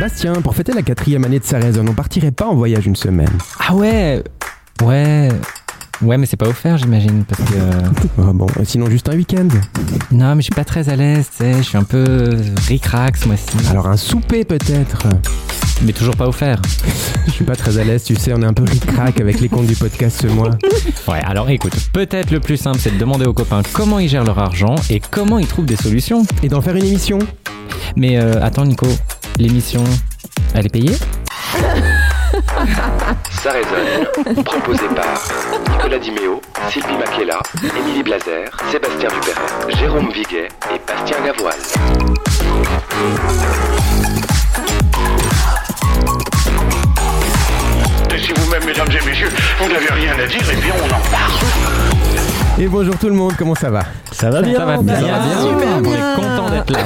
Bastien, pour fêter la quatrième année de sa raison, on partirait pas en voyage une semaine Ah ouais Ouais. Ouais, mais c'est pas offert, j'imagine, parce que... Ah bon, sinon juste un week-end? Non, mais je suis pas très à l'aise, tu sais, je suis un peu ric-rac ce mois-ci. Alors un souper peut-être? Mais toujours pas offert. Je suis pas très à l'aise, tu sais, on est un peu ric-rac avec les comptes du podcast ce mois. Ouais, alors écoute, peut-être le plus simple, c'est de demander aux copains comment ils gèrent leur argent et comment ils trouvent des solutions. Et d'en faire une émission? Mais euh, attends, Nico, l'émission, elle est payée Ça résonne, proposé par Nicolas Dimeo, Sylvie Makela, Émilie Blazer, Sébastien Dupéret, Jérôme Viguet et Bastien Gavoine. Et si vous-même, mesdames et messieurs, vous n'avez rien à dire, eh bien on en parle. Et bonjour tout le monde, comment ça va? Ça va bien Ça va bien, Ça va bien. super On est content d'être là.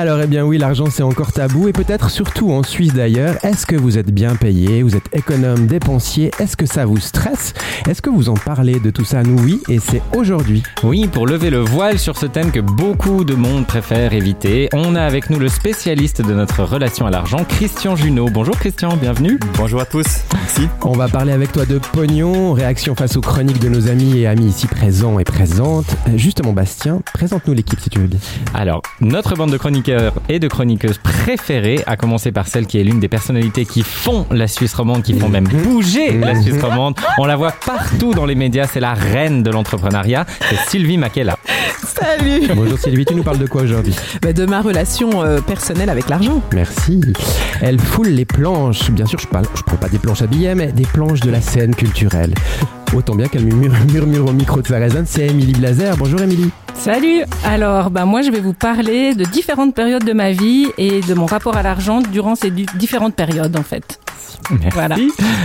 Alors eh bien oui, l'argent c'est encore tabou et peut-être surtout en Suisse d'ailleurs. Est-ce que vous êtes bien payé? Vous êtes économe, dépensier? Est-ce que ça vous stresse? Est-ce que vous en parlez de tout ça? Nous oui, et c'est aujourd'hui. Oui, pour lever le voile sur ce thème que beaucoup de monde préfère éviter, on a avec nous le spécialiste de notre relation à l'argent, Christian Junot. Bonjour Christian, bienvenue. Bonjour à tous, merci. On va parler avec toi de pognon, réaction face aux chroniques de nos amis et amis ici présents et présentes. Justement Bastien, présente-nous l'équipe si tu veux bien. Alors, notre bande de chroniqueurs et de chroniqueuses préférées, à commencer par celle qui est l'une des personnalités qui font la Suisse romande, qui font même bouger la Suisse romande. On la voit partout dans les médias, c'est la reine de l'entrepreneuriat, c'est Sylvie Makela. Salut Bonjour Sylvie, tu nous parles de quoi aujourd'hui? Bah, De ma relation euh, personnelle avec l'argent. Merci. Elle foule les planches. Bien sûr, je parle, je parle pas des planches à billets, mais des planches de la scène culturelle. Autant bien qu'elle murmure, au micro de sa résonne, c'est Émilie Blazer. Bonjour Émilie. Salut Alors, bah, moi, je vais vous parler de différentes périodes de ma vie et de mon rapport à l'argent durant ces différentes périodes, en fait. Merci. Voilà.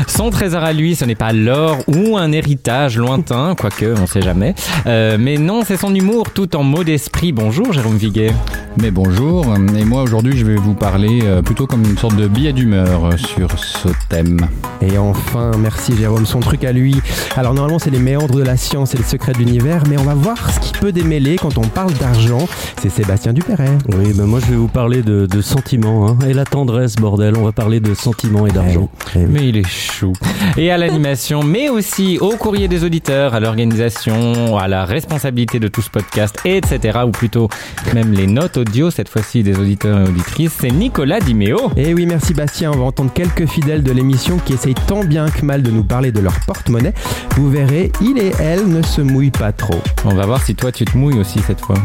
Son trésor à lui, ce n'est pas l'or ou un héritage lointain, quoique, on sait jamais. Euh, mais non, c'est son humour tout en mot d'esprit. Bonjour Jérôme Viguet. Mais bonjour, et moi aujourd'hui je vais vous parler euh, plutôt comme une sorte de billet d'humeur euh, sur ce thème. Et enfin, merci Jérôme, son truc à lui. Alors normalement, c'est les méandres de la science et les secrets de l'univers, mais on va voir ce qui peut démêler quand on parle d'argent. C'est Sébastien Dupéret. Oui, ben moi je vais vous parler de, de sentiments hein, et la tendresse, bordel. On va parler de sentiments et d'argent. Eh oui. Mais il est chou. Et à l'animation, mais aussi au courrier des auditeurs, à l'organisation, à la responsabilité de tout ce podcast, etc. Ou plutôt même les notes audio, cette fois-ci des auditeurs et auditrices, c'est Nicolas Dimeo. Et oui, merci Bastien. On va entendre quelques fidèles de l'émission qui essayent tant bien que mal de nous parler de leur porte-monnaie. Vous verrez, il et elle ne se mouillent pas trop. On va voir si toi tu te mouilles aussi cette fois.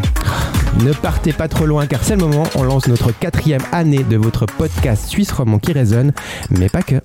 Ne partez pas trop loin car c'est le moment, on lance notre quatrième année de votre podcast Suisse Roman qui résonne, mais pas que.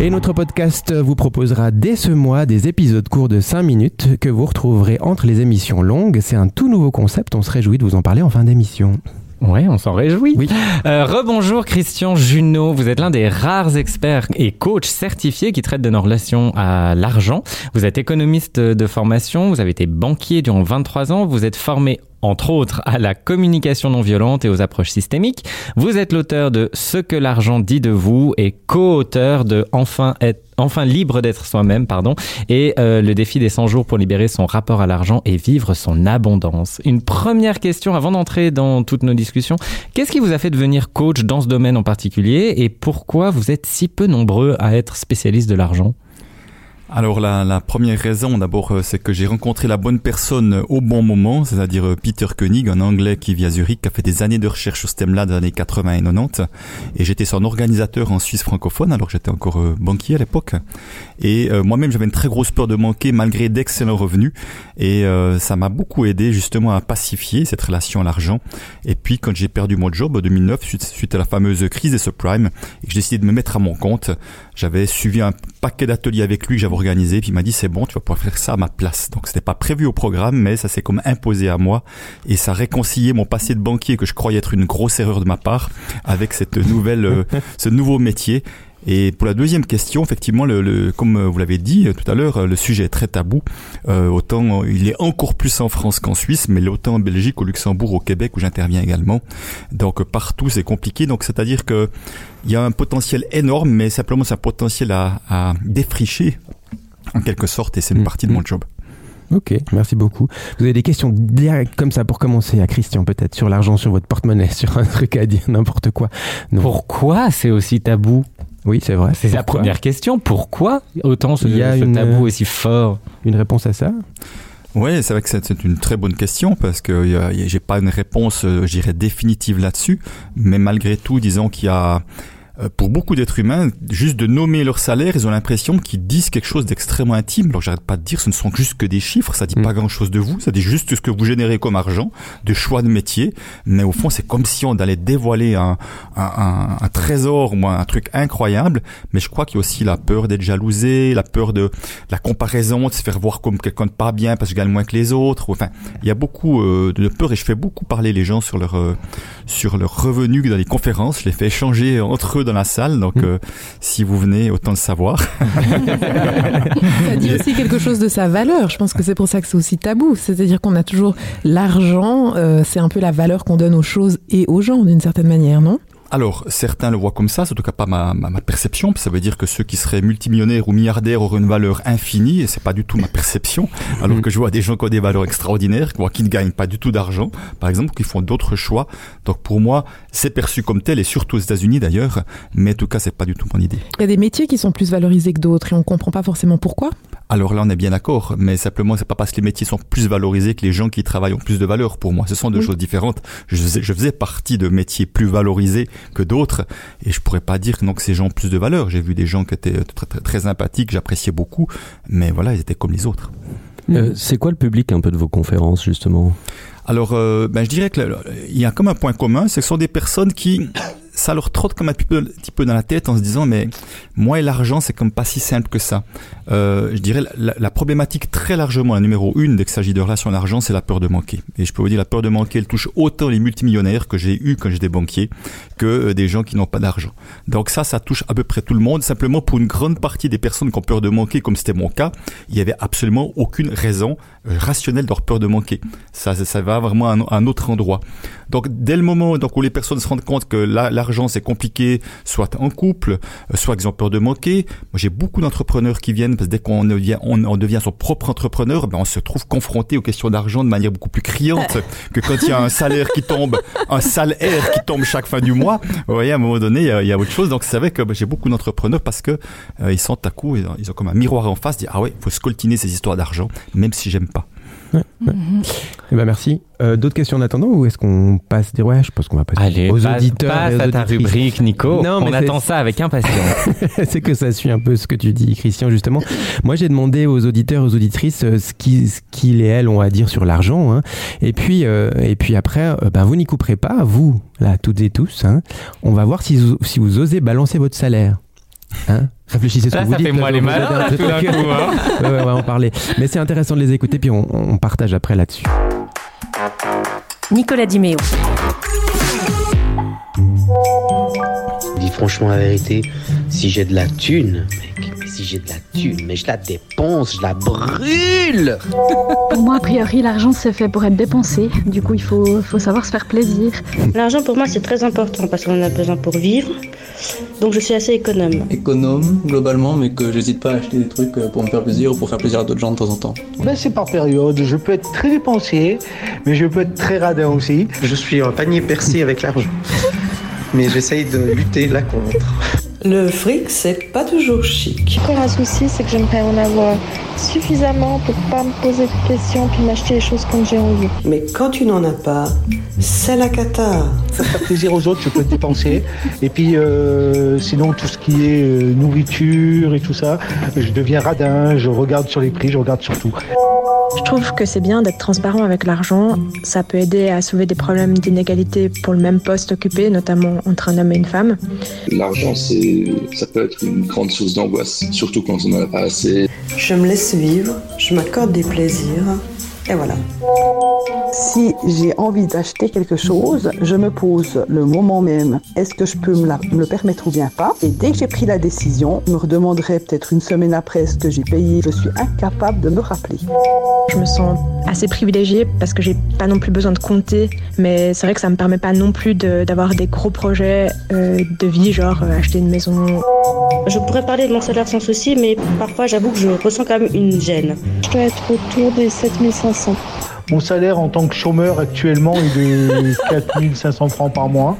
Et notre podcast vous proposera dès ce mois des épisodes courts de 5 minutes que vous retrouverez entre les émissions longues. C'est un tout nouveau concept, on se réjouit de vous en parler en fin d'émission. Ouais, on s'en réjouit. Oui. Euh, Rebonjour Christian Junot, vous êtes l'un des rares experts et coachs certifiés qui traitent de nos relations à l'argent. Vous êtes économiste de formation, vous avez été banquier durant 23 ans, vous êtes formé entre autres à la communication non violente et aux approches systémiques. Vous êtes l'auteur de Ce que l'argent dit de vous et co-auteur de Enfin être enfin libre d'être soi-même, pardon, et euh, le défi des 100 jours pour libérer son rapport à l'argent et vivre son abondance. Une première question avant d'entrer dans toutes nos discussions. Qu'est-ce qui vous a fait devenir coach dans ce domaine en particulier et pourquoi vous êtes si peu nombreux à être spécialiste de l'argent? Alors la, la première raison d'abord euh, c'est que j'ai rencontré la bonne personne euh, au bon moment, c'est-à-dire euh, Peter Koenig, un anglais qui vit à Zurich, qui a fait des années de recherche sur ce thème-là les années 80 et 90 et j'étais son organisateur en Suisse francophone alors que j'étais encore banquier à l'époque. Et euh, moi-même j'avais une très grosse peur de manquer malgré d'excellents revenus. Et euh, ça m'a beaucoup aidé justement à pacifier cette relation à l'argent. Et puis quand j'ai perdu mon job en 2009 suite, suite à la fameuse crise des subprimes et que j'ai décidé de me mettre à mon compte J'avais suivi un paquet d'ateliers avec lui que j'avais organisé, puis il m'a dit c'est bon, tu vas pouvoir faire ça à ma place. Donc c'était pas prévu au programme, mais ça s'est comme imposé à moi et ça a réconcilié mon passé de banquier que je croyais être une grosse erreur de ma part avec cette nouvelle, euh, ce nouveau métier. Et pour la deuxième question, effectivement, le, le- comme euh, vous l'avez dit euh, tout à l'heure, euh, le sujet est très tabou. Euh, autant il est encore plus en France qu'en Suisse, mais autant en Belgique, au Luxembourg, au Québec où j'interviens également. Donc partout c'est compliqué. Donc c'est-à-dire que il y a un potentiel énorme, mais simplement c'est un potentiel à, à défricher en quelque sorte, et c'est une Mm. partie de mon job. Ok, merci beaucoup. Vous avez des questions directes comme ça pour commencer à Christian peut-être sur l'argent, sur votre porte-monnaie, sur un truc à dire, n'importe quoi. Non. Pourquoi c'est aussi tabou? Oui, c'est vrai. C'est la première question. Pourquoi autant ce, Il y a ce une, tabou euh, aussi fort Une réponse à ça Ouais, c'est vrai que c'est une très bonne question parce que a- j'ai pas une réponse, euh, je dirais définitive là-dessus, mais malgré tout, disons qu'il y a euh, pour beaucoup d'êtres humains, juste de nommer leur salaire, ils ont l'impression qu'ils disent quelque chose d'extrêmement intime. Alors j'arrête pas de dire, ce ne sont juste que des chiffres, ça dit Mm. pas grand-chose de vous, ça dit juste ce que vous générez comme argent, de choix de métier, mais au fond c'est comme si on allait dévoiler un, un, un- un trésor ou un truc incroyable, mais je crois qu'il y a aussi la peur d'être jalousé, la peur de la comparaison, de se faire voir comme quelqu'un de pas bien parce que je gagne moins que les autres. Enfin, il y a beaucoup euh, de peur et je fais beaucoup parler les gens sur leur euh, sur leurs revenus dans les conférences. Je les fais échanger entre eux dans la salle. Donc, Mm. euh, si vous venez, autant le savoir. Ça dit aussi quelque chose de sa valeur. Je pense que c'est pour ça que c'est aussi tabou. C'est-à-dire qu'on a toujours l'argent, euh, c'est un peu la valeur qu'on donne aux choses et aux gens d'une certaine manière, non? Alors, certains le voient comme ça, c'est en tout cas pas ma, ma, ma perception. Ça veut dire que ceux qui seraient multimillionnaires ou milliardaires auraient une valeur infinie, et c'est pas du tout ma perception. Alors que je vois des gens qui ont des valeurs extraordinaires, qui ne gagnent pas du tout d'argent, par exemple, qui font d'autres choix. Donc pour moi, c'est perçu comme tel, et surtout aux États-Unis d'ailleurs. Mais en tout cas, c'est pas du tout mon idée. Il y a des métiers qui sont plus valorisés que d'autres et on comprend pas forcément pourquoi. Alors là, on est bien d'accord, mais simplement, c'est pas parce que les métiers sont plus valorisés que les gens qui travaillent ont plus de valeur. Pour moi, ce sont deux Oui. choses différentes. Je faisais, je faisais partie de métiers plus valorisés que d'autres, et je pourrais pas dire non que ces gens ont plus de valeur. J'ai vu des gens qui étaient très, très, très sympathiques, j'appréciais beaucoup, mais voilà, ils étaient comme les autres. Euh, c'est quoi le public un peu de vos conférences justement? Alors, euh, ben, je dirais que le- il y a comme un point commun, c'est que ce sont des personnes qui, ça leur trotte comme un petit peu, dans la tête en se disant, mais moi et l'argent, c'est comme pas si simple que ça. Euh, je dirais la, problématique très largement, la numéro une dès qu'il s'agit de relations d'argent, c'est la peur de manquer. Et je peux vous dire, la peur de manquer, elle touche autant les multimillionnaires que j'ai eu quand j'étais banquier que euh, des gens qui n'ont pas d'argent. Donc ça, ça touche à peu près tout le monde. Simplement, pour une grande partie des personnes qui ont peur de manquer, comme c'était mon cas, il y avait absolument aucune raison euh, rationnelle de leur peur de manquer. Ça, ça, va vraiment à un, à autre endroit. Donc, dès le moment donc, où les personnes se rendent compte que la- l'argent c'est compliqué, soit en couple, euh, soit qu'ils ont peur de manquer. Moi, j'ai beaucoup d'entrepreneurs qui viennent parce que dès qu'on devient, on, on devient son propre entrepreneur, ben, on se trouve confronté aux questions d'argent de manière beaucoup plus criante que quand il y a un salaire qui tombe, un salaire qui tombe chaque fin du mois. Vous voyez, à un moment donné, il y a, il y a autre chose. Donc, c'est vrai que ben, j'ai beaucoup d'entrepreneurs parce que euh, ils sont à coup, ils ont, ils ont comme un miroir en face, dire ah ouais, il faut scoltiner ces histoires d'argent, même si j'aime pas. Eh ben merci. Euh, D'autres questions en attendant ou est-ce qu'on passe des ouais, je pense qu'on va passer Allez, aux passe, auditeurs passe et aux à ta auditrices. rubrique, Nico. Non, mais On c'est- attend ça avec impatience. c'est que ça suit un peu ce que tu dis, Christian, justement. Moi, j'ai demandé aux auditeurs, aux auditrices, euh, ce qui- ce qu'ils et elles ont à dire sur l'argent. hein. Et puis, euh, et puis après, euh, ben, vous n'y couperez pas, vous, là, toutes et tous. hein. On va voir si vous, si vous osez balancer votre salaire. Hein Réfléchissez ce Là, que vous ça dites. fait moi les vous malins, là, tout d'un coup, hein. Ouais, ouais, on va en parler. Mais c'est intéressant de les écouter, puis on, on partage après là-dessus. Nicolas Diméo. Dis franchement la vérité, si j'ai de la thune, mec, si j'ai de la thune, mais je la dépense, je la brûle Pour moi, a priori, l'argent c'est fait pour être dépensé. Du coup, il faut, faut savoir se faire plaisir. L'argent pour moi c'est très important parce qu'on en a besoin pour vivre. Donc je suis assez économe. économe globalement, mais que j'hésite pas à acheter des trucs euh, pour me faire plaisir ou pour faire plaisir à d'autres gens de temps en temps. Ben, c'est par période. Je peux être très dépensier, mais je peux être très radin aussi. Je suis un panier percé avec l'argent. Mais j'essaye de lutter là contre. Le fric, c'est pas toujours chic. Encore un souci, c'est que j'aimerais en avoir suffisamment pour pas me poser de questions puis m'acheter les choses comme j'ai envie. Mais quand tu n'en as pas, c'est la cata. Pour faire plaisir aux autres, je peux dépenser. Et puis, euh, sinon, tout ce qui est euh, nourriture et tout ça, je deviens radin, je regarde sur les prix, je regarde sur tout. Je trouve que c'est bien d'être transparent avec l'argent. Ça peut aider à sauver des problèmes d'inégalité pour le même poste occupé, notamment entre un homme et une femme. L'argent, c'est, ça peut être une grande source d'angoisse, surtout quand on n'en a pas assez. Je me laisse vivre, je m'accorde des plaisirs, et voilà. Si j'ai envie d'acheter quelque chose, je me pose le moment même, est-ce que je peux me, la- me le permettre ou bien pas? Et dès que j'ai pris la décision, je me redemanderai peut-être une semaine après ce que j'ai payé. Je suis incapable de me rappeler. Je me sens assez privilégiée parce que j'ai pas non plus besoin de compter, mais c'est vrai que ça me permet pas non plus de- d'avoir des gros projets euh, de vie, genre euh, acheter une maison. Je pourrais parler de mon salaire sans souci, mais parfois j'avoue que je ressens quand même une gêne. Je dois être autour des 7500. Mon salaire en tant que chômeur actuellement est de 4500 francs par mois.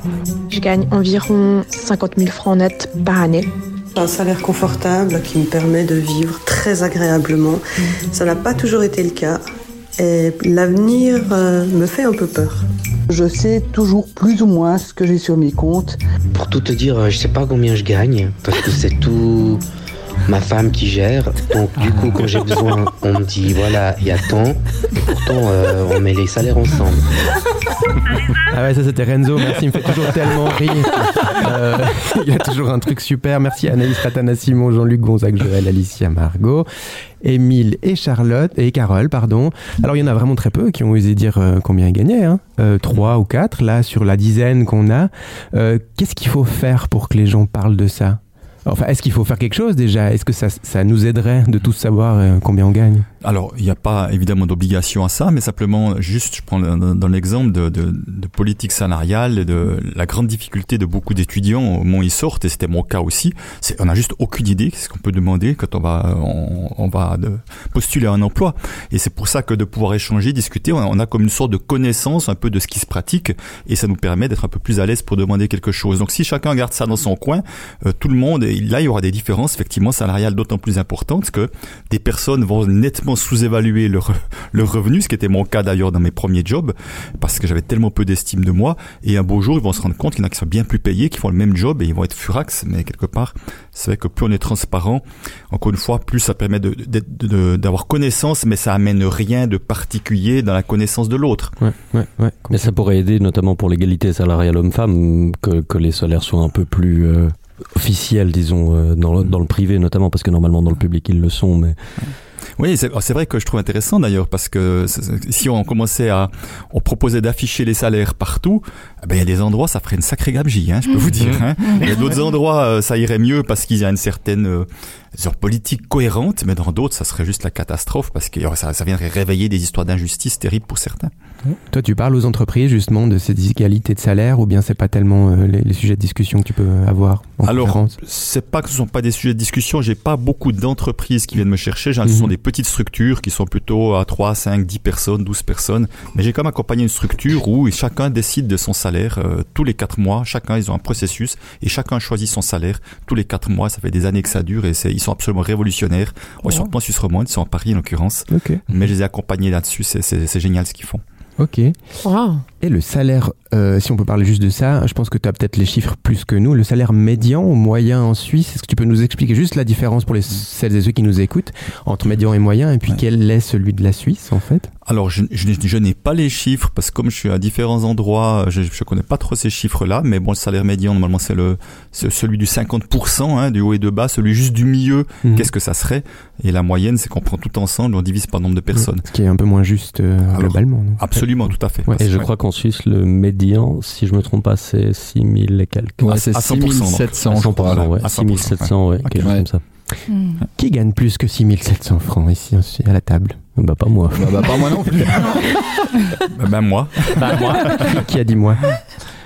Je gagne environ 50 000 francs net par année. Un salaire confortable qui me permet de vivre très agréablement. Ça n'a pas toujours été le cas. Et l'avenir euh, me fait un peu peur. Je sais toujours plus ou moins ce que j'ai sur mes comptes. Pour tout te dire, je sais pas combien je gagne, parce que c'est tout ma femme qui gère. Donc du coup, quand j'ai besoin, on me dit voilà, il y a tant. Pourtant, euh, on met les salaires ensemble. Ah ouais, ça c'était Renzo, merci, il me fait toujours tellement rire. Euh, il a toujours un truc super. Merci Anaïs Ratana Simon, Jean-Luc Gonzague, Joël, Alicia, Margot, Émile et Charlotte, et Carole, pardon. Alors il y en a vraiment très peu qui ont osé dire euh, combien ils gagnaient, hein. Euh, trois ou quatre, là sur la dizaine qu'on a. Euh, Qu'est-ce qu'il faut faire pour que les gens parlent de ça? Enfin, est-ce qu'il faut faire quelque chose déjà? Est-ce que ça, ça nous aiderait de tous savoir euh, combien on gagne? Alors, il n'y a pas évidemment d'obligation à ça, mais simplement, juste, je prends dans l'exemple de, de, de politique salariale, de la grande difficulté de beaucoup d'étudiants au moment où ils sortent, et c'était mon cas aussi, c'est on n'a juste aucune idée ce qu'on peut demander quand on va, on, va postuler à un emploi. Et c'est pour ça que de pouvoir échanger, discuter, on a, on a comme une sorte de connaissance un peu de ce qui se pratique, et ça nous permet d'être un peu plus à l'aise pour demander quelque chose. Donc si chacun garde ça dans son coin, euh, tout le monde, et là il y aura des différences effectivement salariales d'autant plus importantes que des personnes vont nettement sous-évaluer leur, leur revenu, ce qui était mon cas d'ailleurs dans mes premiers jobs, parce que j'avais tellement peu d'estime de moi, et un beau jour ils vont se rendre compte qu'il y en a qui sont bien plus payés, qui font le même job, et ils vont être furax, mais quelque part, c'est vrai que plus on est transparent, encore une fois, plus ça permet de- de- de- d'avoir connaissance, mais ça amène rien de particulier dans la connaissance de l'autre. Mais ça pourrait aider, notamment pour l'égalité salariale homme-femme, que, que les salaires soient un peu plus euh, officiels, disons, euh, dans, le, dans le privé notamment, parce que normalement dans le public ils le sont, mais... Oui, c'est c'est vrai que je trouve intéressant d'ailleurs parce que si on commençait à, on proposait d'afficher les salaires partout, eh ben il y a des endroits ça ferait une sacrée gabegie, hein, je peux vous dire. hein. Il y a d'autres endroits euh, ça irait mieux parce qu'il y a une certaine disons, politique cohérente, mais dans d'autres ça serait juste la catastrophe parce que ça, ça viendrait réveiller des histoires d'injustice terribles pour certains. Toi, tu parles aux entreprises justement de ces inégalités de salaire ou bien c'est pas tellement euh, les, les sujets de discussion que tu peux avoir en Alors, c'est pas que ce sont pas des sujets de discussion. J'ai pas beaucoup d'entreprises qui viennent me chercher. Ce sont Mhm. des petites structures qui sont plutôt à 3, 5, 10 personnes, 12 personnes. Mais j'ai quand même accompagné une structure où chacun décide de son salaire euh, tous les 4 mois. Chacun, ils ont un processus et chacun choisit son salaire tous les 4 mois. Ça fait des années que ça dure et c'est- ils sont absolument révolutionnaires. Bon, Ils sont pas en Suisse romande, ils sont en Paris en l'occurrence. Mais je les ai accompagnés là-dessus. C'est- génial ce qu'ils font. Ok. Et le salaire, euh, si on peut parler juste de ça, je pense que tu as peut-être les chiffres plus que nous. Le salaire médian ou moyen en Suisse, est-ce que tu peux nous expliquer juste la différence pour les, celles et ceux qui nous écoutent entre médian et moyen et puis quel est celui de la Suisse en fait? Alors, je, je, n'ai- je n'ai pas les chiffres parce que comme je suis à différents endroits, je ne connais pas trop ces chiffres-là. Mais bon, le salaire médian, normalement, c'est le c'est celui du 50%, hein, du haut et de bas. Celui juste du milieu, Mhm. qu'est-ce que ça serait? Et la moyenne, c'est qu'on prend tout ensemble, on divise par nombre de personnes. Ce qui est un peu moins juste euh, globalement. Absolument, tout à fait. Et je Ouais. crois qu'en Suisse, le médian, si je me trompe pas, c'est 6000 et quelques. Ouais, c'est À 100%, 6700, donc. je crois, À 100%, là. ouais. À 6700, ouais, quelque chose comme ça. Qui gagne plus que 6700 francs ici à la table? Bah pas moi. Bah, pas moi non plus. Bah, ben moi. Bah, moi. Qui a dit moi?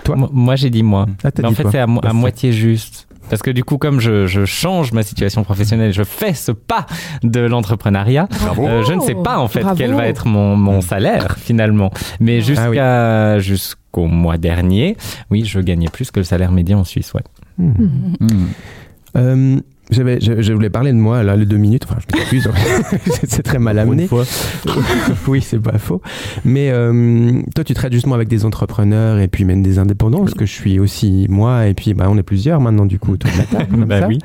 Toi Moi, j'ai dit moi. Ah, Mais en fait, c'est à, mo- à Bah, c'est- moitié juste. Parce que du coup, comme je, je change ma situation professionnelle, je fais ce pas de l'entrepreneuriat, euh, je ne sais pas en fait Bravo. quel va être mon, mon salaire finalement. Mais jusqu'à jusqu'au mois dernier, oui, je gagnais plus que le salaire médian en Suisse, ouais. Hmm. Euh, j'avais- je, je voulais parler de moi, là, les deux minutes. Enfin, je m'excuse. c'est très mal amené. fois. oui, c'est pas faux. Mais euh, toi, tu traites justement avec des entrepreneurs et puis même des indépendants, parce que je suis aussi moi, et puis bah, on est plusieurs maintenant, du coup, autour de la table. comme Bah ça. oui.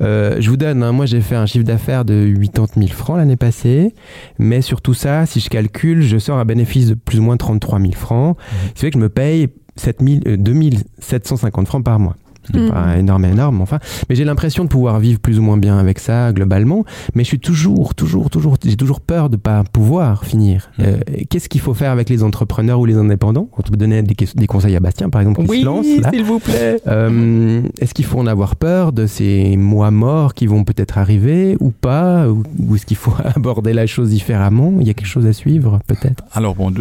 Euh, je vous donne, hein, moi j'ai fait un chiffre d'affaires de 80 000 francs l'année passée, mais sur tout ça, si je calcule, je sors un bénéfice de plus ou moins 33 000 francs, ce qui fait que je me paye 7 000, euh, 2750 francs par mois. Ce n'est pas énorme, énorme, enfin. Mais j'ai l'impression de pouvoir vivre plus ou moins bien avec ça, globalement. Mais je suis toujours, toujours, toujours, j'ai toujours peur de pas pouvoir finir. Euh, Qu'est-ce qu'il faut faire avec les entrepreneurs ou les indépendants? On peut donner des, des conseils à Bastien, par exemple, qui se lance là. s'il vous plaît. Euh, Est-ce qu'il faut en avoir peur de ces mois morts qui vont peut-être arriver ou pas? Ou, ou est-ce qu'il faut aborder la chose différemment? Il y a quelque chose à suivre, peut-être? Alors bon,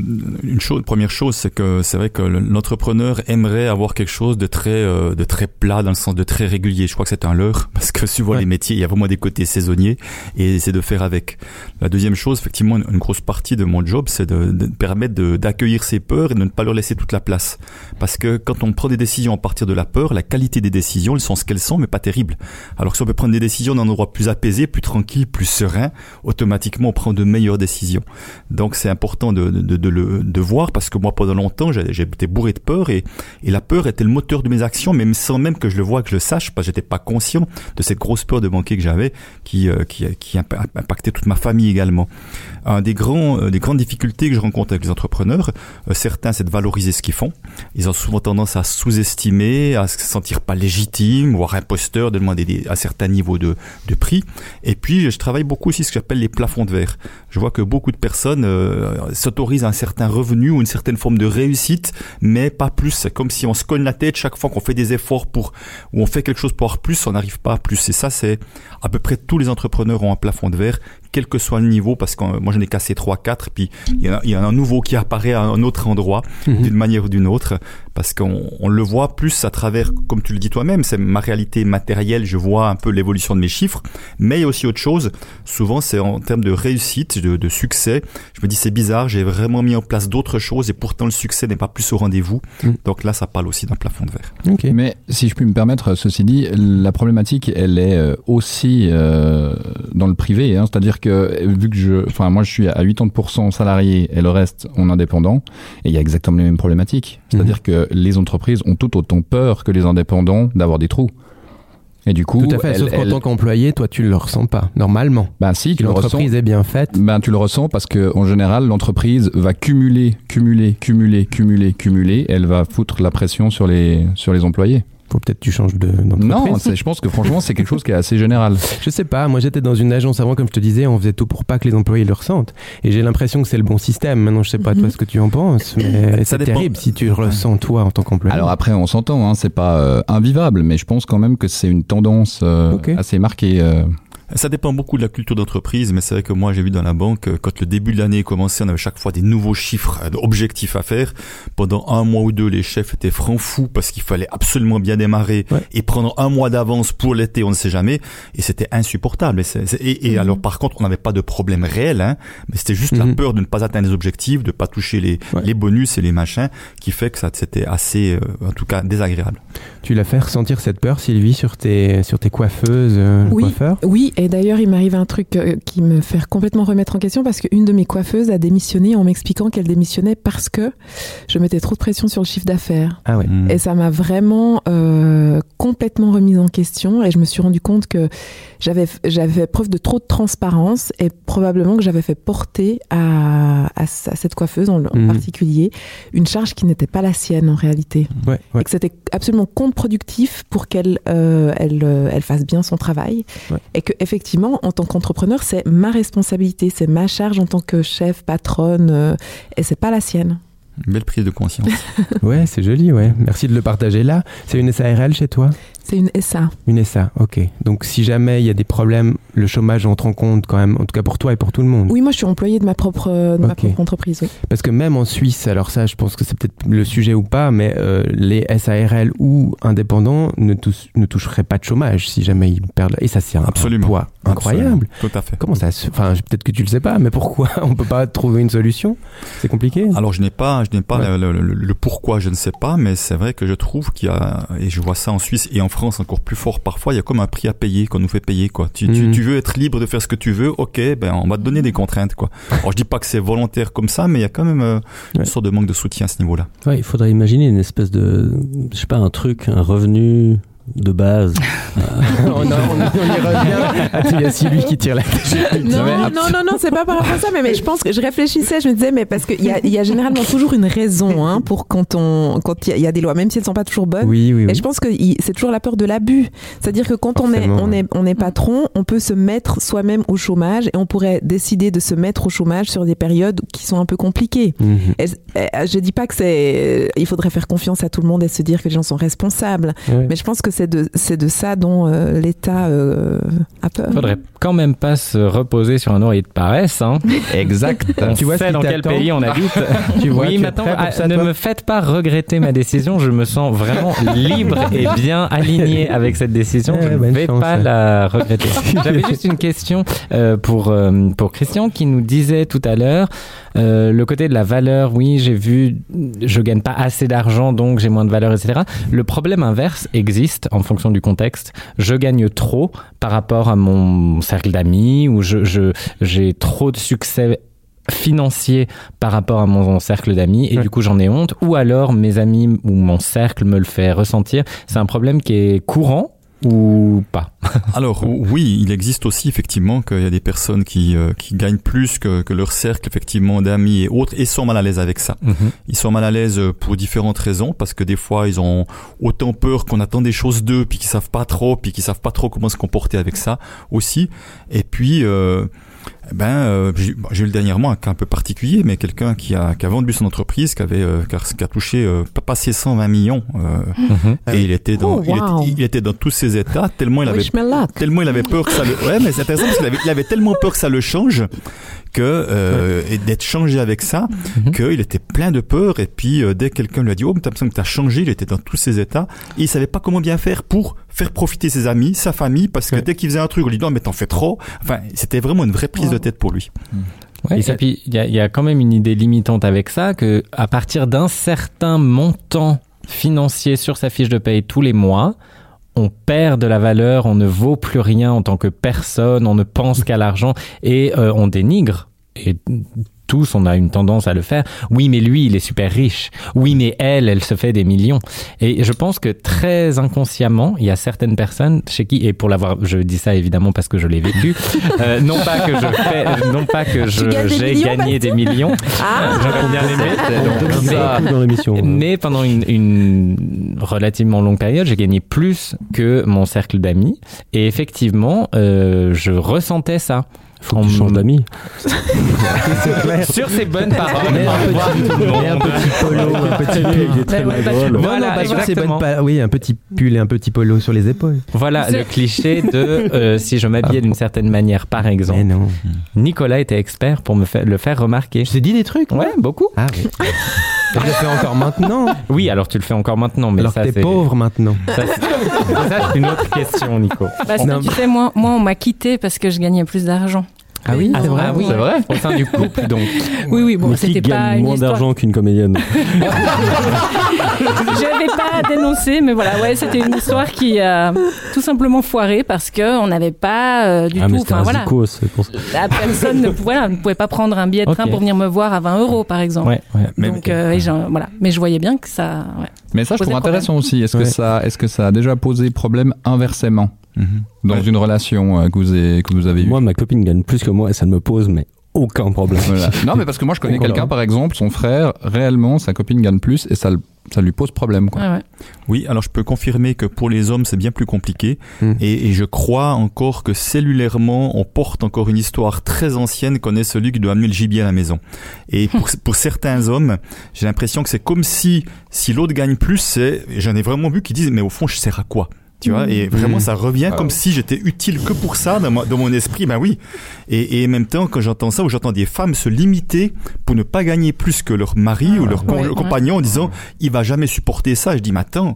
une chose, première chose, c'est que c'est vrai que le- l'entrepreneur aimerait avoir quelque chose de très, euh, de très plat dans le sens de très régulier. Je crois que c'est un leurre parce que suivant les métiers, il y a vraiment des côtés saisonniers et c'est de faire avec. La deuxième chose, effectivement, une, grosse partie de mon job, c'est de, de permettre d'accueillir ces peurs et de ne pas leur laisser toute la place. Parce que quand on prend des décisions à partir de la peur, la qualité des décisions, elles sont ce qu'elles sont, mais pas terribles. Alors que si on peut prendre des décisions dans un endroit plus apaisé, plus tranquille, plus serein, automatiquement on prend de meilleures décisions. Donc c'est important de, de, de, le de voir parce que moi pendant longtemps été bourré de peur et, et la peur était le moteur de mes actions, même sans même que je le vois, que je le sache, parce que j'étais pas conscient de cette grosse peur de manquer que j'avais qui, euh, qui, qui impa- impactait toute ma famille également. Un des grands euh, des grandes difficultés que je rencontre avec les entrepreneurs, euh, certains c'est de valoriser ce qu'ils font. Ils ont souvent tendance à sous-estimer, à se sentir pas légitimes, voire imposteurs, de demander des, à certains niveaux de, de prix. Et puis, je travaille beaucoup aussi ce que j'appelle les plafonds de verre. Je vois que beaucoup de personnes s'autorisent un certain revenu ou une certaine forme de réussite, mais pas plus. C'est comme si on se cogne la tête chaque fois qu'on fait des efforts pour, ou on fait quelque chose pour avoir plus, on n'arrive pas à plus. Et ça, c'est à peu près tous les entrepreneurs ont un plafond de verre, quel que soit le niveau, parce que euh, moi j'en ai cassé 3 4 puis il y, en a, il y en a un nouveau qui apparaît à un autre endroit, d'une manière ou d'une autre, parce qu'on on le voit plus à travers, comme tu le dis toi-même, c'est ma réalité matérielle, je vois un peu l'évolution de mes chiffres, mais il y a aussi autre chose, souvent c'est en termes de réussite, de, de succès, je me dis c'est bizarre, j'ai vraiment mis en place d'autres choses et pourtant le succès n'est pas plus au rendez-vous, donc là ça parle aussi d'un plafond de verre. Mais si je puis me permettre, ceci dit, la problématique, elle est euh, aussi euh, dans le privé. hein. C'est-à-dire que vu que je, enfin moi je suis à 80% salarié et le reste en indépendant, et il y a exactement les mêmes problématiques. C'est-à-dire que les entreprises ont tout autant peur que les indépendants d'avoir des trous. Et du coup, Tout à fait, sauf qu'en tant qu'employé, toi, tu le ressens pas, normalement. Ben si, tu le l'entreprise est bien faite. Ben tu le ressens parce que en général, l'entreprise va cumuler, cumuler, cumuler, cumuler, cumuler. Elle va foutre la pression sur les sur les employés. Faut peut-être que tu changes de. Non, je pense que franchement, c'est quelque chose qui est assez général. Je sais pas, moi j'étais dans une agence avant, comme je te disais, on faisait tout pour pas que les employés le ressentent. Et j'ai l'impression que c'est le bon système. Maintenant, je sais pas toi ce que tu en penses, mais c'est terrible si tu le ressens toi en tant qu'employé. Alors après, on s'entend, hein, c'est pas euh, invivable, mais je pense quand même que c'est une tendance euh, assez marquée. euh. Ça dépend beaucoup de la culture d'entreprise, mais c'est vrai que moi j'ai vu dans la banque, euh, quand le début de l'année commençait, on avait chaque fois des nouveaux chiffres, euh, objectifs à faire. Pendant un mois ou deux, les chefs étaient francs fous parce qu'il fallait absolument bien démarrer et prendre un mois d'avance pour l'été, on ne sait jamais. Et c'était insupportable. Et, c'est- c'est- et- et alors par contre, on n'avait pas de problème réel, hein, mais c'était juste la peur de ne pas atteindre les objectifs, de pas toucher les, les bonus et les machins, qui fait que ça c'était assez, euh, en tout cas, désagréable. Tu l'as fait ressentir cette peur, Sylvie, sur tes, sur tes coiffeuses, euh, Oui, coiffeurs? Oui, et d'ailleurs, il m'arrive un truc euh, qui me fait complètement remettre en question parce qu'une de mes coiffeuses a démissionné en m'expliquant qu'elle démissionnait parce que je mettais trop de pression sur le chiffre d'affaires. Ah ouais. Et ça m'a vraiment euh, complètement remise en question et je me suis rendu compte que j'avais j'avais fait preuve de trop de transparence et probablement que j'avais fait porter à, à, cette coiffeuse en, en Mhm. particulier une charge qui n'était pas la sienne en réalité. Ouais, ouais. Et que c'était absolument contre-productif pour qu'elle euh, elle, euh, elle fasse bien son travail. Ouais. Et que effectivement, en tant qu'entrepreneur, c'est ma responsabilité, c'est ma charge en tant que chef, patronne, euh, et c'est pas la sienne. Une belle prise de conscience. Ouais, c'est joli, ouais. Merci de le partager là. C'est une SARL chez toi? C'est une SA. Une SA, ok. Donc si jamais il y a des problèmes, le chômage entre en compte quand même, en tout cas pour toi et pour tout le monde. Oui, moi je suis employée de ma propre, de ma Ok. propre entreprise. Oui. Parce que même en Suisse, alors ça, je pense que c'est peut-être le sujet ou pas, mais euh, les SARL ou indépendants ne, tous- ne toucheraient pas de chômage si jamais ils perdent. Et ça, c'est un, un Absolument. poids incroyable. Absolument. Tout à fait. Comment ça se... Enfin, peut-être que tu le sais pas, mais pourquoi on peut pas trouver une solution? C'est compliqué. Alors je n'ai pas, je n'ai pas Ouais. le, le- le- le pourquoi, je ne sais pas, mais c'est vrai que je trouve qu'il y a, et je vois ça en Suisse et en France encore plus fort parfois, il y a comme un prix à payer qu'on nous fait payer quoi. Tu, tu, Mhm. tu veux être libre de faire ce que tu veux, ok, ben on va te donner des contraintes quoi. Alors je dis pas que c'est volontaire comme ça, mais il y a quand même euh, une sorte de manque de soutien à ce niveau-là. Ouais, il faudrait imaginer une espèce de, je sais pas, un truc, un revenu de base. on, on- on y revient. Ah, il y a celui qui tire la Non, non, non, non, c'est pas par rapport à ça, mais, mais je pense que je réfléchissais, je me disais, mais parce qu'il y a, il y a généralement toujours une raison hein, pour quand on, quand il y a- il y, a des lois, même si elles sont pas toujours bonnes. Oui, oui, Et oui. je pense que c'est toujours la peur de l'abus. C'est-à-dire que quand on est, on est, on est patron, on peut se mettre soi-même au chômage et on pourrait décider de se mettre au chômage sur des périodes qui sont un peu compliquées. Mhm. Et, et, je dis pas que c'est, il faudrait faire confiance à tout le monde et se dire que les gens sont responsables. Ouais. Mais je pense que c'est de, c'est de ça dont euh, l'État euh, a peur. Faudrait quand même pas se reposer sur un oreiller de paresse. Hein. Exact. Tu vois sait dans quel pays on habite. Tu vois, oui, maintenant, prêt pour ah, ça, ne toi me faites pas regretter ma décision. Je me sens vraiment libre et bien aligné avec cette décision. Eh, Je ne vais chance, pas ouais. la regretter. J'avais juste une question euh, pour, euh, pour Christian qui nous disait tout à l'heure euh, le côté de la valeur. Oui, j'ai vu, je gagne pas assez d'argent, donc j'ai moins de valeur, etc. Le problème inverse existe en fonction du contexte. Je gagne trop par rapport à mon cercle d'amis ou je, je, j'ai trop de succès financier par rapport à mon cercle d'amis et du coup j'en ai honte ou alors mes amis ou mon cercle me le fait ressentir c'est un problème qui est courant ou pas Alors oui, il existe aussi effectivement qu'il y a des personnes qui, euh, qui gagnent plus que, que leur cercle effectivement d'amis et autres et sont mal à l'aise avec ça. Mhm. Ils sont mal à l'aise euh, pour différentes raisons parce que des fois ils ont autant peur qu'on attend des choses d'eux puis qu'ils savent pas trop puis qu'ils savent pas trop comment se comporter avec ça aussi. Et puis euh, ben euh, j'ai bon, eu le dernièrement un cas un peu particulier mais quelqu'un qui a, qui a vendu son entreprise qui avait euh, qui a, qui a touché euh, pas passé 120 millions euh, Mhm. et il était dans Oh, il, était, il était dans tous ses états tellement il avait tellement il avait peur que ça le ouais mais c'est intéressant parce qu'il avait, il avait tellement peur que ça le change que euh, et d'être changé avec ça Mhm. qu'il était plein de peur et puis euh, dès que quelqu'un lui a dit oh mais t'as l'impression que t'as changé il était dans tous ses états et il savait pas comment bien faire pour faire profiter ses amis sa famille parce que dès qu'il faisait un truc on lui dit non mais t'en fais trop. Enfin c'était vraiment une vraie prise de tête pour lui. Ouais, et puis il y a, il y a quand même une idée limitante avec ça que à partir d'un certain montant financier sur sa fiche de paye tous les mois, on perd de la valeur, on ne vaut plus rien en tant que personne, on ne pense qu'à l'argent et euh, on dénigre. Tous, on a une tendance à le faire. Oui, mais lui, il est super riche. Oui, mais elle, elle se fait des millions. Et je pense que très inconsciemment, il y a certaines personnes chez qui, et pour l'avoir, je dis ça évidemment parce que je l'ai vécu, euh, non pas que je fais, non pas que je- j'ai gagné des millions. Ah. J'aurais bien aimé. Beaucoup dans l'émission. mais pendant une, une relativement longue période, j'ai gagné plus que mon cercle d'amis. Et effectivement, euh, je ressentais ça. Faut que tu changes d'amis. Sur ces bonnes paroles. Mais un petit- un petit polo, un petit pull. Il est très Ouais, ouais, drôle. Non, Voilà, non, pas sur ces exactement. bonnes pa- Oui, un petit pull et un petit polo sur les épaules. Voilà le cliché de euh, si je m'habillais d'une certaine manière, par exemple. Mais non. Nicolas était expert pour me faire, le faire remarquer. Je t'ai dit des trucs Ouais, beaucoup. Ah oui. Je le fais encore maintenant. Oui, alors tu le fais encore maintenant, mais Alors ça que t'es pauvre maintenant. ça, c'est- une autre question, Nico. Bah, Non, tu sais, moi, moi, on m'a quitté parce que je gagnais plus d'argent. Ah oui, Ah, c'est vrai. oui, c'est vrai. Au sein du couple, donc. Oui, oui, bon, Mais qui c'était pas gagne une moins histoire. d'argent qu'une comédienne Je vais pas dénoncer, mais voilà, ouais, c'était une histoire qui a tout simplement foiré parce que on n'avait pas euh, du Ah, mais tout. c'était Enfin un voilà, zico, pour ça. la personne ne, pou- voilà, ne pouvait pas prendre un billet de train pour venir me voir à 20 euros, par exemple. Ouais, ouais. Mais- Donc, euh, et j'en- voilà. Mais je voyais bien que ça. ouais. Mais ça, je trouve intéressant aussi. Est-ce Ouais. que ça, est-ce que ça a déjà posé problème inversement Mhm. dans Ouais. une relation euh, que vous avez, que vous avez eue? Moi, ma copine gagne plus que moi et ça ne me pose mais aucun problème. Voilà. Non, mais parce que moi, je connais quelqu'un, par exemple, son frère, réellement, sa copine gagne plus et ça, le- ça lui pose problème. Quoi. Ouais, ouais. Oui, alors je peux confirmer que pour les hommes, c'est bien plus compliqué. Hmm. Et, et je crois encore que cellulairement, on porte encore une histoire très ancienne qu'on est celui qui doit amener le gibier à la maison. Et pour, pour certains hommes, j'ai l'impression que c'est comme si, si l'autre gagne plus, c'est, j'en ai vraiment vu qui disent, mais au fond, je sers à quoi? Tu vois, et vraiment, Mm. ça revient Ah comme ouais. si j'étais utile que pour ça dans, ma- dans mon esprit. Ben oui. Et, et en même temps, quand j'entends ça, ou j'entends des femmes se limiter pour ne pas gagner plus que leur mari ou leur con- Ouais, ouais. compagnon en disant, il va jamais supporter ça. Je dis, mais attends,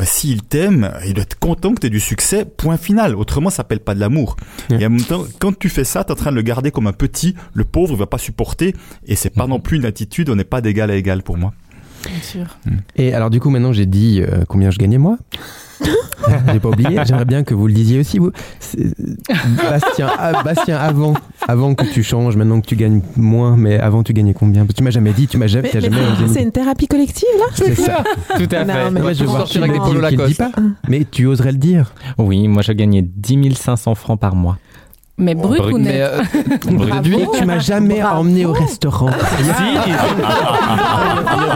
euh, s'il t'aime, il doit être content que tu aies du succès, point final. Autrement, ça s'appelle pas de l'amour. Et en même temps, quand tu fais ça, tu es en train de le garder comme un petit, le pauvre, il va pas supporter, et c'est pas non plus une attitude, on n'est pas d'égal à égal pour moi. Bien sûr. Et alors du coup maintenant j'ai dit euh, combien je gagnais moi? j'ai pas oublié. J'aimerais bien que vous le disiez aussi vous. Bastien, ah, Bastien avant, avant que tu changes, maintenant que tu gagnes moins, mais avant tu gagnais combien? Tu m'as jamais dit, tu m'as jamais, Mais- jamais c'est une thérapie collective là? C'est ça. Tout à Non, fait. mais- Ouais, je vois avec des polos Lacoste. pas. Mais tu oserais le dire. Oui, moi je gagnais 10 500 francs par mois. Mais brut Brut, ou mais, net euh, Bravo. Et tu m'as jamais emmené au restaurant. Il y a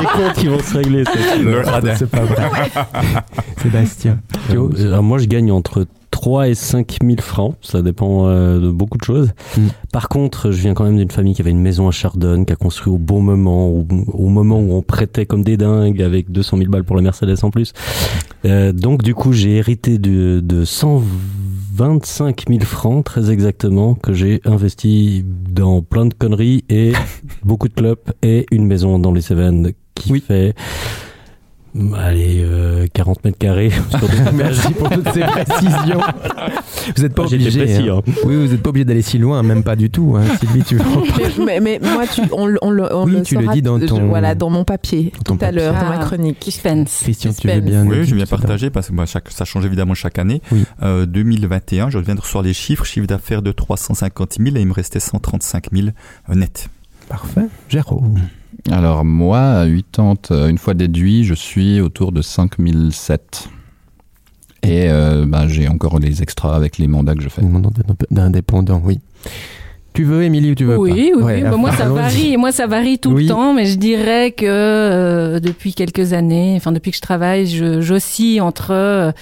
des comptes qui vont se régler. c'est- pas vrai. Sébastien. Euh, moi, je gagne entre 3 et 5 000 francs. Ça dépend euh, de beaucoup de choses. Mm. Par contre, je viens quand même d'une famille qui avait une maison à Chardonne, qui a construit au bon moment, au, au moment où on prêtait comme des dingues avec 200 000 balles pour la Mercedes en plus. Euh, donc, du coup, j'ai hérité de, de 125 000 francs, très exactement, que j'ai investi dans plein de conneries et beaucoup de clubs et une maison dans les Cévennes qui fait... Allez, euh, 40 mètres carrés. Merci pour toutes ces précisions. Vous n'êtes pas Ah, obligé. précis, hein. hein. Oui, vous n'êtes pas obligé d'aller si loin, même pas du tout. hein. Sylvie, tu mais, mais- mais moi, tu, on, le- on on Oui, le tu le dis dans je- ton- voilà, dans mon papier, ton tout à l'heure, dans ma Ah, chronique. Suspense. Christian, tu veux Suspense. bien. Oui, je viens partager parce que bah, chaque, ça change évidemment chaque année. Oui. Euh, 2021, je viens de recevoir les chiffres, chiffre d'affaires de 350 000 et il me restait 135 000 euh, net. Parfait. Jérôme. Alors moi, à 80, euh, une fois déduit, je suis autour de 5007. Et euh, bah, j'ai encore les extras avec les mandats que je fais. D'indépendant, oui. Tu veux, Émilie, ou tu veux Oui, pas oui, oui. Ouais, Bah, moi, ça varie. Moi, ça varie tout Oui. le temps, mais je dirais que euh, depuis quelques années, enfin depuis que je travaille, je- j'oscille entre euh,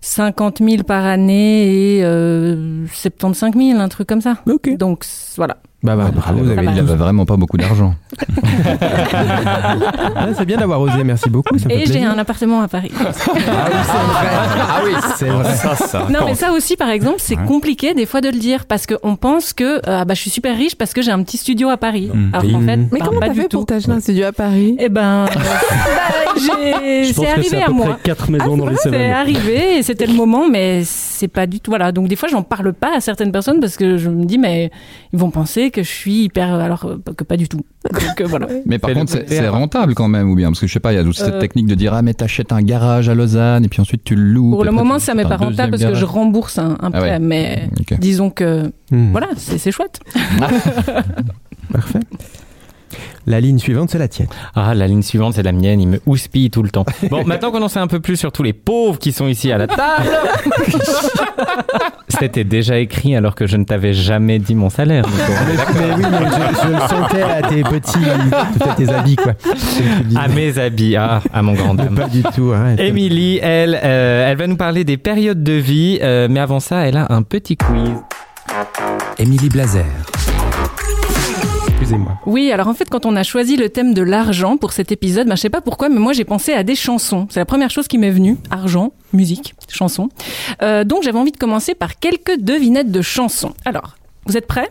50 000 par année et euh, 75 000, un truc comme ça. Donc voilà. Bah, bah, bravo, vous il avez avait vraiment pas beaucoup d'argent. Ah, c'est bien d'avoir osé, merci beaucoup. ça Et j'ai un appartement à Paris. Ah oui, c'est vrai. Ça, ça. Non, mais ça aussi, par exemple, c'est compliqué des fois de le dire parce qu'on pense que euh, ah bah, je suis super riche parce que j'ai un petit studio à Paris. Mm. Alors Oui. fait, Mais bah, comment t'as fait tout. pour t'acheter un studio à Paris? Eh ben, bah, pense c'est arrivé à moi. 4 maisons dans les C'est arrivé et c'était le moment, mais c'est pas du tout. Voilà. Donc des fois, j'en parle pas à certaines personnes parce que je me dis, mais ils vont penser que je suis hyper, alors euh, que pas du tout. Donc euh, voilà. Mais par contre, c'est rentable quand même, ou bien Parce que je sais pas, il y a toute cette Euh, technique de dire Ah, mais t'achètes un garage à Lausanne et puis ensuite tu le loues. Pour le moment, ça m'est pas rentable parce que je rembourse un, un Ah prêt, ouais. mais disons que Hmm, voilà, c'est chouette. Parfait. La ligne suivante, c'est la tienne. Ah, la ligne suivante, c'est la mienne. Il me houspille tout le temps. Bon, maintenant qu'on en sait un peu plus sur tous les pauvres qui sont ici à la table. C'était déjà écrit alors que je ne t'avais jamais dit mon salaire. Mais oui, mais je, je le sentais à tes petits, peut-être tes habits, quoi. À mes habits, ah, à mon grand dame. Pas du tout. Hein. Émilie, elle, euh, elle va nous parler des périodes de vie, euh, mais avant ça, elle a un petit quiz. Émilie Blazer. Excusez-moi. Oui, alors en fait, quand on a choisi le thème de l'argent pour cet épisode, ben, je sais pas pourquoi, mais moi j'ai pensé à des chansons. C'est la première chose qui m'est venue. Argent, musique, chansons. Euh, donc j'avais envie de commencer par quelques devinettes de chansons. Alors, vous êtes prêts?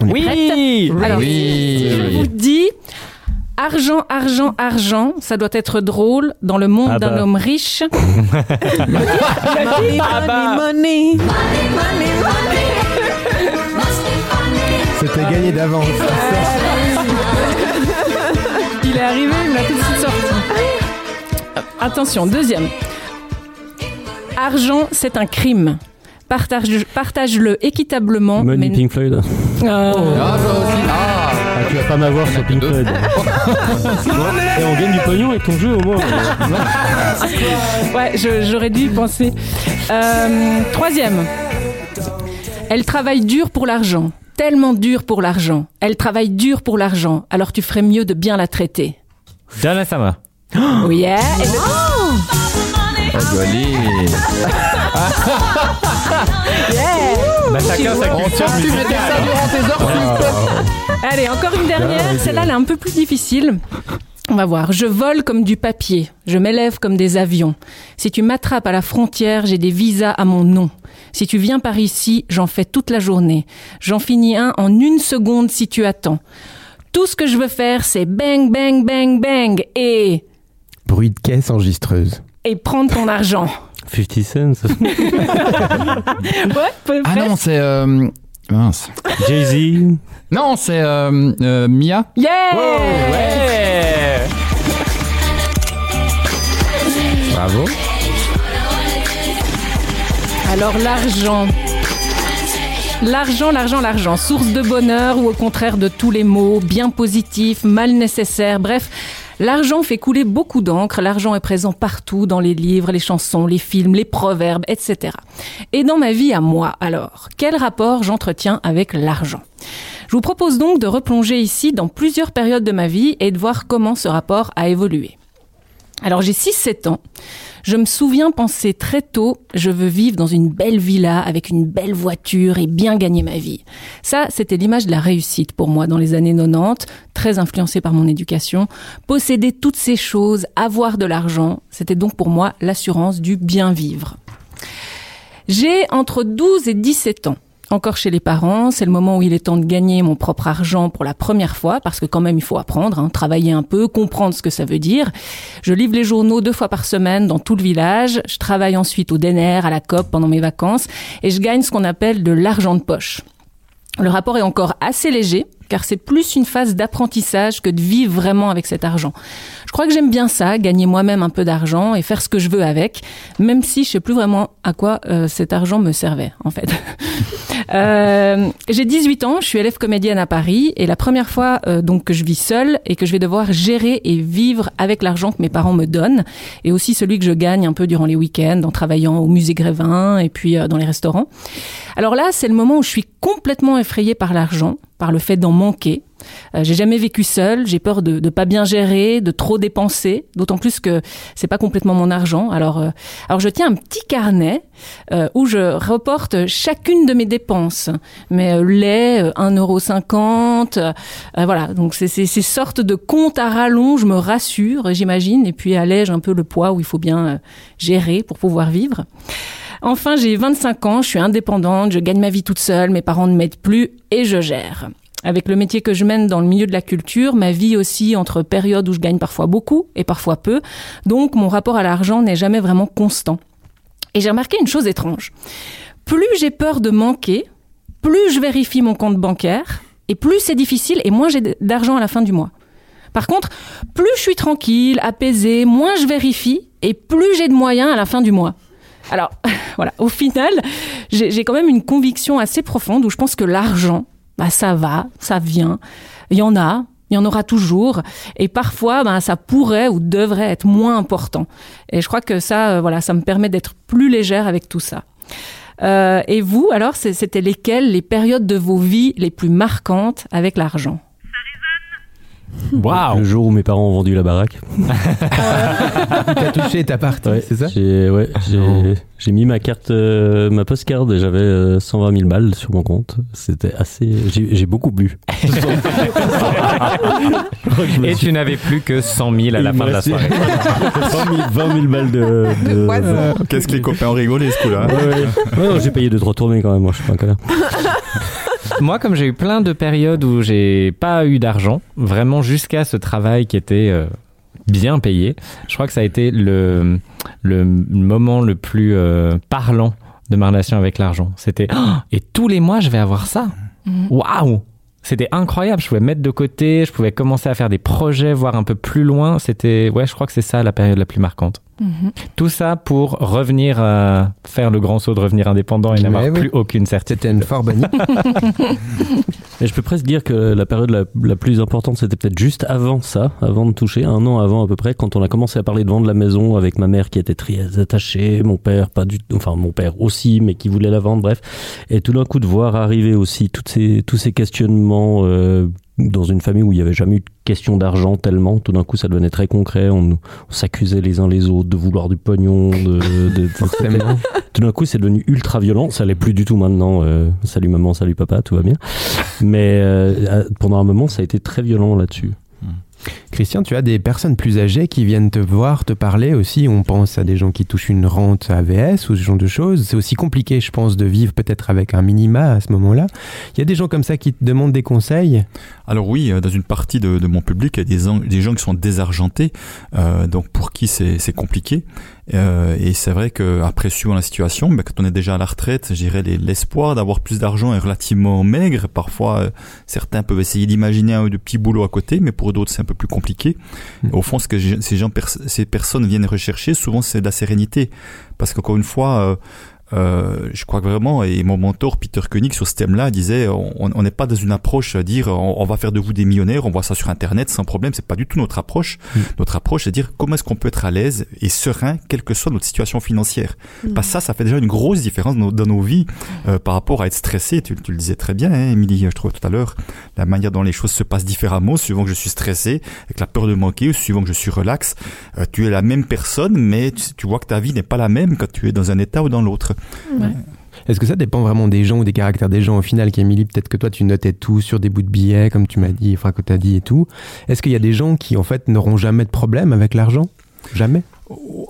Oui Alors, Oui. je vous dis, argent, argent, argent, ça doit être drôle dans le monde Ah d'un bah. homme riche. Money, Ah bah. money, money. C'était gagné d'avance. Il est arrivé, il me l'a tout de suite sorti. Attention, deuxième. Argent, c'est un crime. Partage, partage-le équitablement. Money mais- Pink Floyd. Euh, Ah, toi aussi. Ah. Ah, tu vas pas m'avoir sur Pink Floyd. Et on gagne du pognon avec ton jeu au moins. Ouais, je- j'aurais dû y penser. Euh, troisième. Elle travaille dur pour l'argent. Tellement dur pour l'argent. Elle travaille dur pour l'argent. Alors tu ferais mieux de bien la traiter. Donna Sama. Oh yeah. Et le- Oh, joli. Bah, chacun sa culture musicale. Allez, encore une dernière. Celle-là, elle est un peu plus difficile. On va voir. Je vole comme du papier. Je m'élève comme des avions. Si tu m'attrapes à la frontière, j'ai des visas à mon nom. Si tu viens par ici, j'en fais toute la journée. J'en finis un en une seconde si tu attends. Tout ce que je veux faire, c'est bang, bang, bang, bang et, Bruit de caisse enregistreuse. et prendre ton argent. 50 cents. Ouais, Ah non, c'est. euh, Mince. Jay-Z Non, c'est euh, euh, Mia. Yeah Bravo. Alors l'argent. L'argent, l'argent, l'argent, source de bonheur ou au contraire de tous les maux, bien positif, mal nécessaire, bref, L'argent fait couler beaucoup d'encre, l'argent est présent partout dans les livres, les chansons, les films, les proverbes, etc. Et dans ma vie à moi, alors, quel rapport j'entretiens avec l'argent? Je vous propose donc de replonger ici dans plusieurs périodes de ma vie et de voir comment ce rapport a évolué. Alors j'ai 6-7 ans. Je me souviens penser très tôt, je veux vivre dans une belle villa avec une belle voiture et bien gagner ma vie. Ça, c'était l'image de la réussite pour moi dans les années 90, très influencée par mon éducation. Posséder toutes ces choses, avoir de l'argent, c'était donc pour moi l'assurance du bien vivre. J'ai entre 12 et 17 ans encore chez les parents. C'est le moment où il est temps de gagner mon propre argent pour la première fois, parce que quand même il faut apprendre, hein, travailler un peu, comprendre ce que ça veut dire. Je livre les journaux deux fois par semaine dans tout le village. Je travaille ensuite au DNR, à la COP pendant mes vacances, et je gagne ce qu'on appelle de l'argent de poche. Le rapport est encore assez léger, car c'est plus une phase d'apprentissage que de vivre vraiment avec cet argent. Je crois que j'aime bien ça, gagner moi-même un peu d'argent et faire ce que je veux avec, même si je sais plus vraiment à quoi euh, cet argent me servait, en fait. euh, j'ai 18 ans, je suis élève comédienne à Paris, et la première fois euh, donc que je vis seule et que je vais devoir gérer et vivre avec l'argent que mes parents me donnent, et aussi celui que je gagne un peu durant les week-ends en travaillant au musée Grévin et puis dans les restaurants. Alors là, c'est le moment où je suis complètement effrayée par l'argent, par le fait d'en manquer. Euh, j'ai jamais vécu seule, j'ai peur de, pas bien gérer, de trop dépenser, d'autant plus que c'est pas complètement mon argent. Alors, euh, alors je tiens un petit carnet euh, où je reporte chacune de mes dépenses. Mais lait, euh, 1,50€, euh, voilà. Donc c'est ces sortes de comptes à rallonge, me rassure, j'imagine, et puis allège un peu le poids où il faut bien gérer pour pouvoir vivre. Enfin, j'ai 25 ans, je suis indépendante, je gagne ma vie toute seule, mes parents ne m'aident plus et je gère. Avec le métier que je mène dans le milieu de la culture, ma vie aussi entre périodes où je gagne parfois beaucoup et parfois peu. Donc mon rapport à l'argent n'est jamais vraiment constant. Et j'ai remarqué une chose étrange. Plus j'ai peur de manquer, plus je vérifie mon compte bancaire, et plus c'est difficile, et moins j'ai d'argent à la fin du mois. Par contre, plus je suis tranquille, apaisée, moins je vérifie, et plus j'ai de moyens à la fin du mois. Alors, voilà, au final, j'ai quand même une conviction assez profonde où je pense que l'argent, bah, ça va, ça vient, il y en a, il y en aura toujours, et parfois, bah, ça pourrait ou devrait être moins important. Et je crois que ça, euh, voilà, ça me permet d'être plus légère avec tout ça. Euh, et vous, alors, c'était lesquelles les périodes de vos vies les plus marquantes avec l'argent? Waouh Le jour où mes parents ont vendu la baraque. T'as touché ta partie, c'est ça J'ai ouais, mis ma carte, euh, ma postcard et j'avais euh, 120 000 balles sur mon compte. C'était assez. J'ai beaucoup bu. Et tu n'avais plus que 100 000 à la fin de la soirée. 20 000, 20 000 balles de. de- Qu'est-ce que les copains ont rigolé ce coup-là hein Ouais, ouais. Ouais, non, j'ai payé deux trois tournées quand même. Moi, je suis pas un connard. Moi, comme j'ai eu plein de périodes où j'ai pas eu d'argent, vraiment jusqu'à ce travail qui était euh, bien payé, je crois que ça a été le, le moment le plus euh, parlant de ma relation avec l'argent. C'était Oh, et tous les mois je vais avoir ça. Waouh C'était incroyable. Je pouvais mettre de côté, je pouvais commencer à faire des projets, voir un peu plus loin. C'était ouais, je crois que c'est ça la période la plus marquante. Tout ça pour revenir à faire le grand saut de revenir indépendant et n'avoir oui. plus aucune certitude. C'était une fort bonne. Et je peux presque dire que la période la, la plus importante, c'était peut-être juste avant ça, avant de toucher, un an avant à peu près, quand on a commencé à parler de vendre la maison avec ma mère qui était très attachée, mon père pas du tout, enfin mon père aussi, mais qui voulait la vendre, bref. Et tout d'un coup de voir arriver aussi toutes ces, tous ces questionnements euh, dans une famille où il n'y avait jamais eu de question d'argent tellement, tout d'un coup ça devenait très concret, on, s'accusait les uns les autres de vouloir du pognon, de, de- de- tout d'un coup c'est devenu ultra violent, ça l'est plus du tout maintenant, euh, salut maman, salut papa, tout va bien. Mais euh, pendant un moment ça a été très violent là-dessus. Christian, tu as des personnes plus âgées qui viennent te voir, te parler aussi. On pense à des gens qui touchent une rente AVS ou ce genre de choses. C'est aussi compliqué, je pense, de vivre peut-être avec un minima à ce moment-là. Il y a des gens comme ça qui te demandent des conseils? Alors oui, euh, dans une partie de, mon public, il y a des, gens- qui sont désargentés, euh, donc pour qui c'est compliqué. Euh, et c'est vrai que après suivant la situation, ben, quand on est déjà à la retraite, je dirais l'espoir d'avoir plus d'argent est relativement maigre. Parfois, euh, certains peuvent essayer d'imaginer un ou deux petits boulots à côté, mais pour d'autres, c'est un peu plus compliqué. Au fond, ce que ces gens, ces personnes viennent rechercher, souvent, c'est de la sérénité, parce qu'encore une fois. Euh, je crois que vraiment, et mon mentor Peter Koenig sur ce thème-là disait, on on n'est pas dans une approche à dire on, on va faire de vous des millionnaires, on voit ça sur Internet sans problème, c'est pas du tout notre approche. Notre approche, c'est dire comment est-ce qu'on peut être à l'aise et serein, quelle que soit notre situation financière. Mm. Parce que ça, ça fait déjà une grosse différence dans, nos- dans nos vies euh, par rapport à être stressé. Tu, tu le disais très bien, hein, Émilie, je trouve tout à l'heure, la manière dont les choses se passent différemment, suivant que je suis stressé, avec la peur de manquer, ou suivant que je suis relax. Euh, tu es la même personne, mais tu, tu vois que ta vie n'est pas la même quand tu es dans un état ou dans l'autre. Est-ce que ça dépend vraiment des gens ou des caractères des gens? Au final, qu'Emilie, peut-être que toi tu notais tout sur des bouts de billets, comme tu m'as dit, enfin que tu dit et tout. Est-ce qu'il y a des gens qui en fait n'auront jamais de problème avec l'argent? Jamais?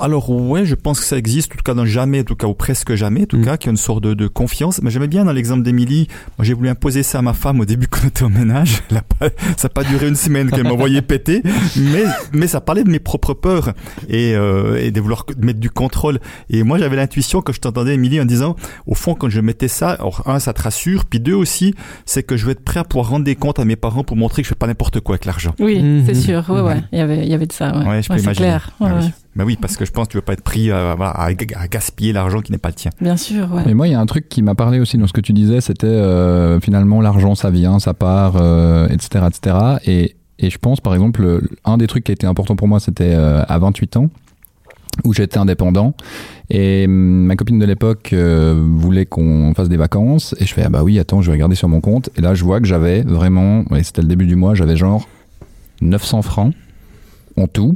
Alors ouais, je pense que ça existe, en tout cas dans jamais, en tout cas ou presque jamais, en tout cas, qu'il y a une sorte de, de confiance. Mais j'aimais bien dans l'exemple d'Émilie, moi j'ai voulu imposer ça à ma femme au début quand on était au ménage. Elle a pas- ça n'a pas duré une semaine qu'elle m'envoyait péter, mais mais ça parlait de mes propres peurs et, euh, et de vouloir mettre du contrôle. Et moi j'avais l'intuition quand je t'entendais Émilie en disant, au fond quand je mettais ça, alors un ça te rassure, puis deux aussi, c'est que je vais être prêt à pouvoir rendre des comptes à mes parents pour montrer que je fais pas n'importe quoi avec l'argent. Oui, c'est sûr. Ouais, ouais. Il y avait, il y avait de ça. Ouais, Ouais, je peux imaginer. clair. Ouais, Ah oui. Bah oui, parce que je pense que tu veux pas être pris à, à gaspiller l'argent qui n'est pas le tien. Bien sûr, ouais. Mais moi, il y a un truc qui m'a parlé aussi dans ce que tu disais, c'était euh, finalement l'argent, ça vient, ça part, euh, etc., etc. Et, et je pense, par exemple, le- un des trucs qui a été important pour moi, c'était euh, à 28 ans, où j'étais indépendant. Et hum, ma copine de l'époque euh, voulait qu'on fasse des vacances. Et je fais, ah bah oui, attends, je vais regarder sur mon compte. Et là, je vois que j'avais vraiment, et c'était le début du mois, j'avais genre 900 francs en tout.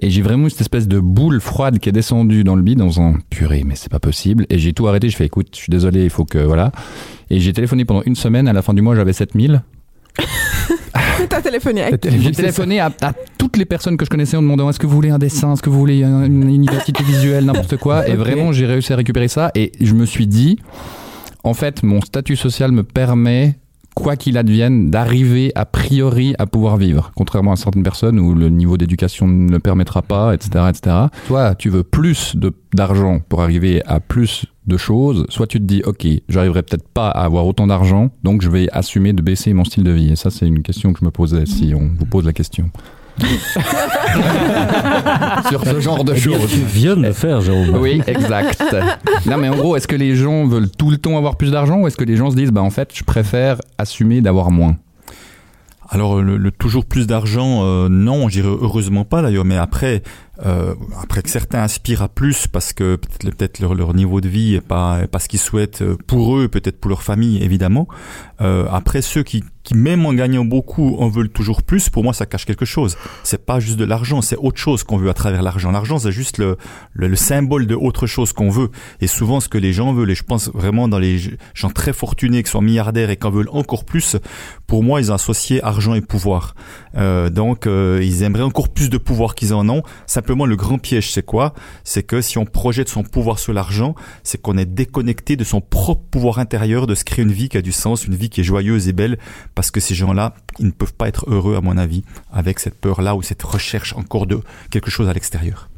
Et j'ai vraiment eu cette espèce de boule froide qui est descendue dans le bide dans un purée, mais c'est pas possible. Et j'ai tout arrêté. Je fais écoute, je suis désolé, il faut que voilà. Et j'ai téléphoné pendant une semaine. À la fin du mois, j'avais 7000. T'as téléphoné avec qui J'ai téléphoné à, à toutes les personnes que je connaissais en demandant est-ce que vous voulez un dessin, est-ce que vous voulez un- une, une identité visuelle, n'importe quoi. Et vraiment, j'ai réussi à récupérer ça. Et je me suis dit, en fait, mon statut social me permet, quoi qu'il advienne, d'arriver a priori à pouvoir vivre. Contrairement à certaines personnes où le niveau d'éducation ne le permettra pas, etc., etc. Toi, tu veux plus d'argent pour arriver à plus de choses. Soit tu te dis, ok, j'arriverai peut-être pas à avoir autant d'argent, donc je vais assumer de baisser mon style de vie. Et ça, c'est une question que je me posais si on vous pose la question. Sur ce genre de Eh choses. Tu viens de le faire, Jérôme. Oui, exact. Non, mais en gros, est-ce que les gens veulent tout le temps avoir plus d'argent ou est-ce que les gens se disent, bah en fait, je préfère assumer d'avoir moins? Alors le, le toujours plus d'argent, euh, non, je dirais heureusement pas d'ailleurs, mais après, euh, après que certains aspirent à plus parce que peut-être leur, niveau de vie est pas est ce qu'ils souhaitent euh, pour eux, peut-être pour leur famille évidemment. Euh, après ceux qui qui même en gagnant beaucoup en veulent toujours plus, pour moi ça cache quelque chose. C'est pas juste de l'argent, c'est autre chose qu'on veut à travers l'argent. L'argent c'est juste le, le le symbole de autre chose qu'on veut. Et souvent ce que les gens veulent, et je pense vraiment dans les gens très fortunés qui sont milliardaires et qui en veulent encore plus, pour moi ils associé argent et pouvoir. Euh, donc euh, ils aimeraient encore plus de pouvoir qu'ils en ont. Simplement le grand piège c'est quoi? C'est que si on projette son pouvoir sur l'argent, c'est qu'on est déconnecté de son propre pouvoir intérieur, de se créer une vie qui a du sens, une vie qui est joyeuse et belle, parce que ces gens-là, ils ne peuvent pas être heureux à mon avis avec cette peur-là ou cette recherche encore de quelque chose à l'extérieur.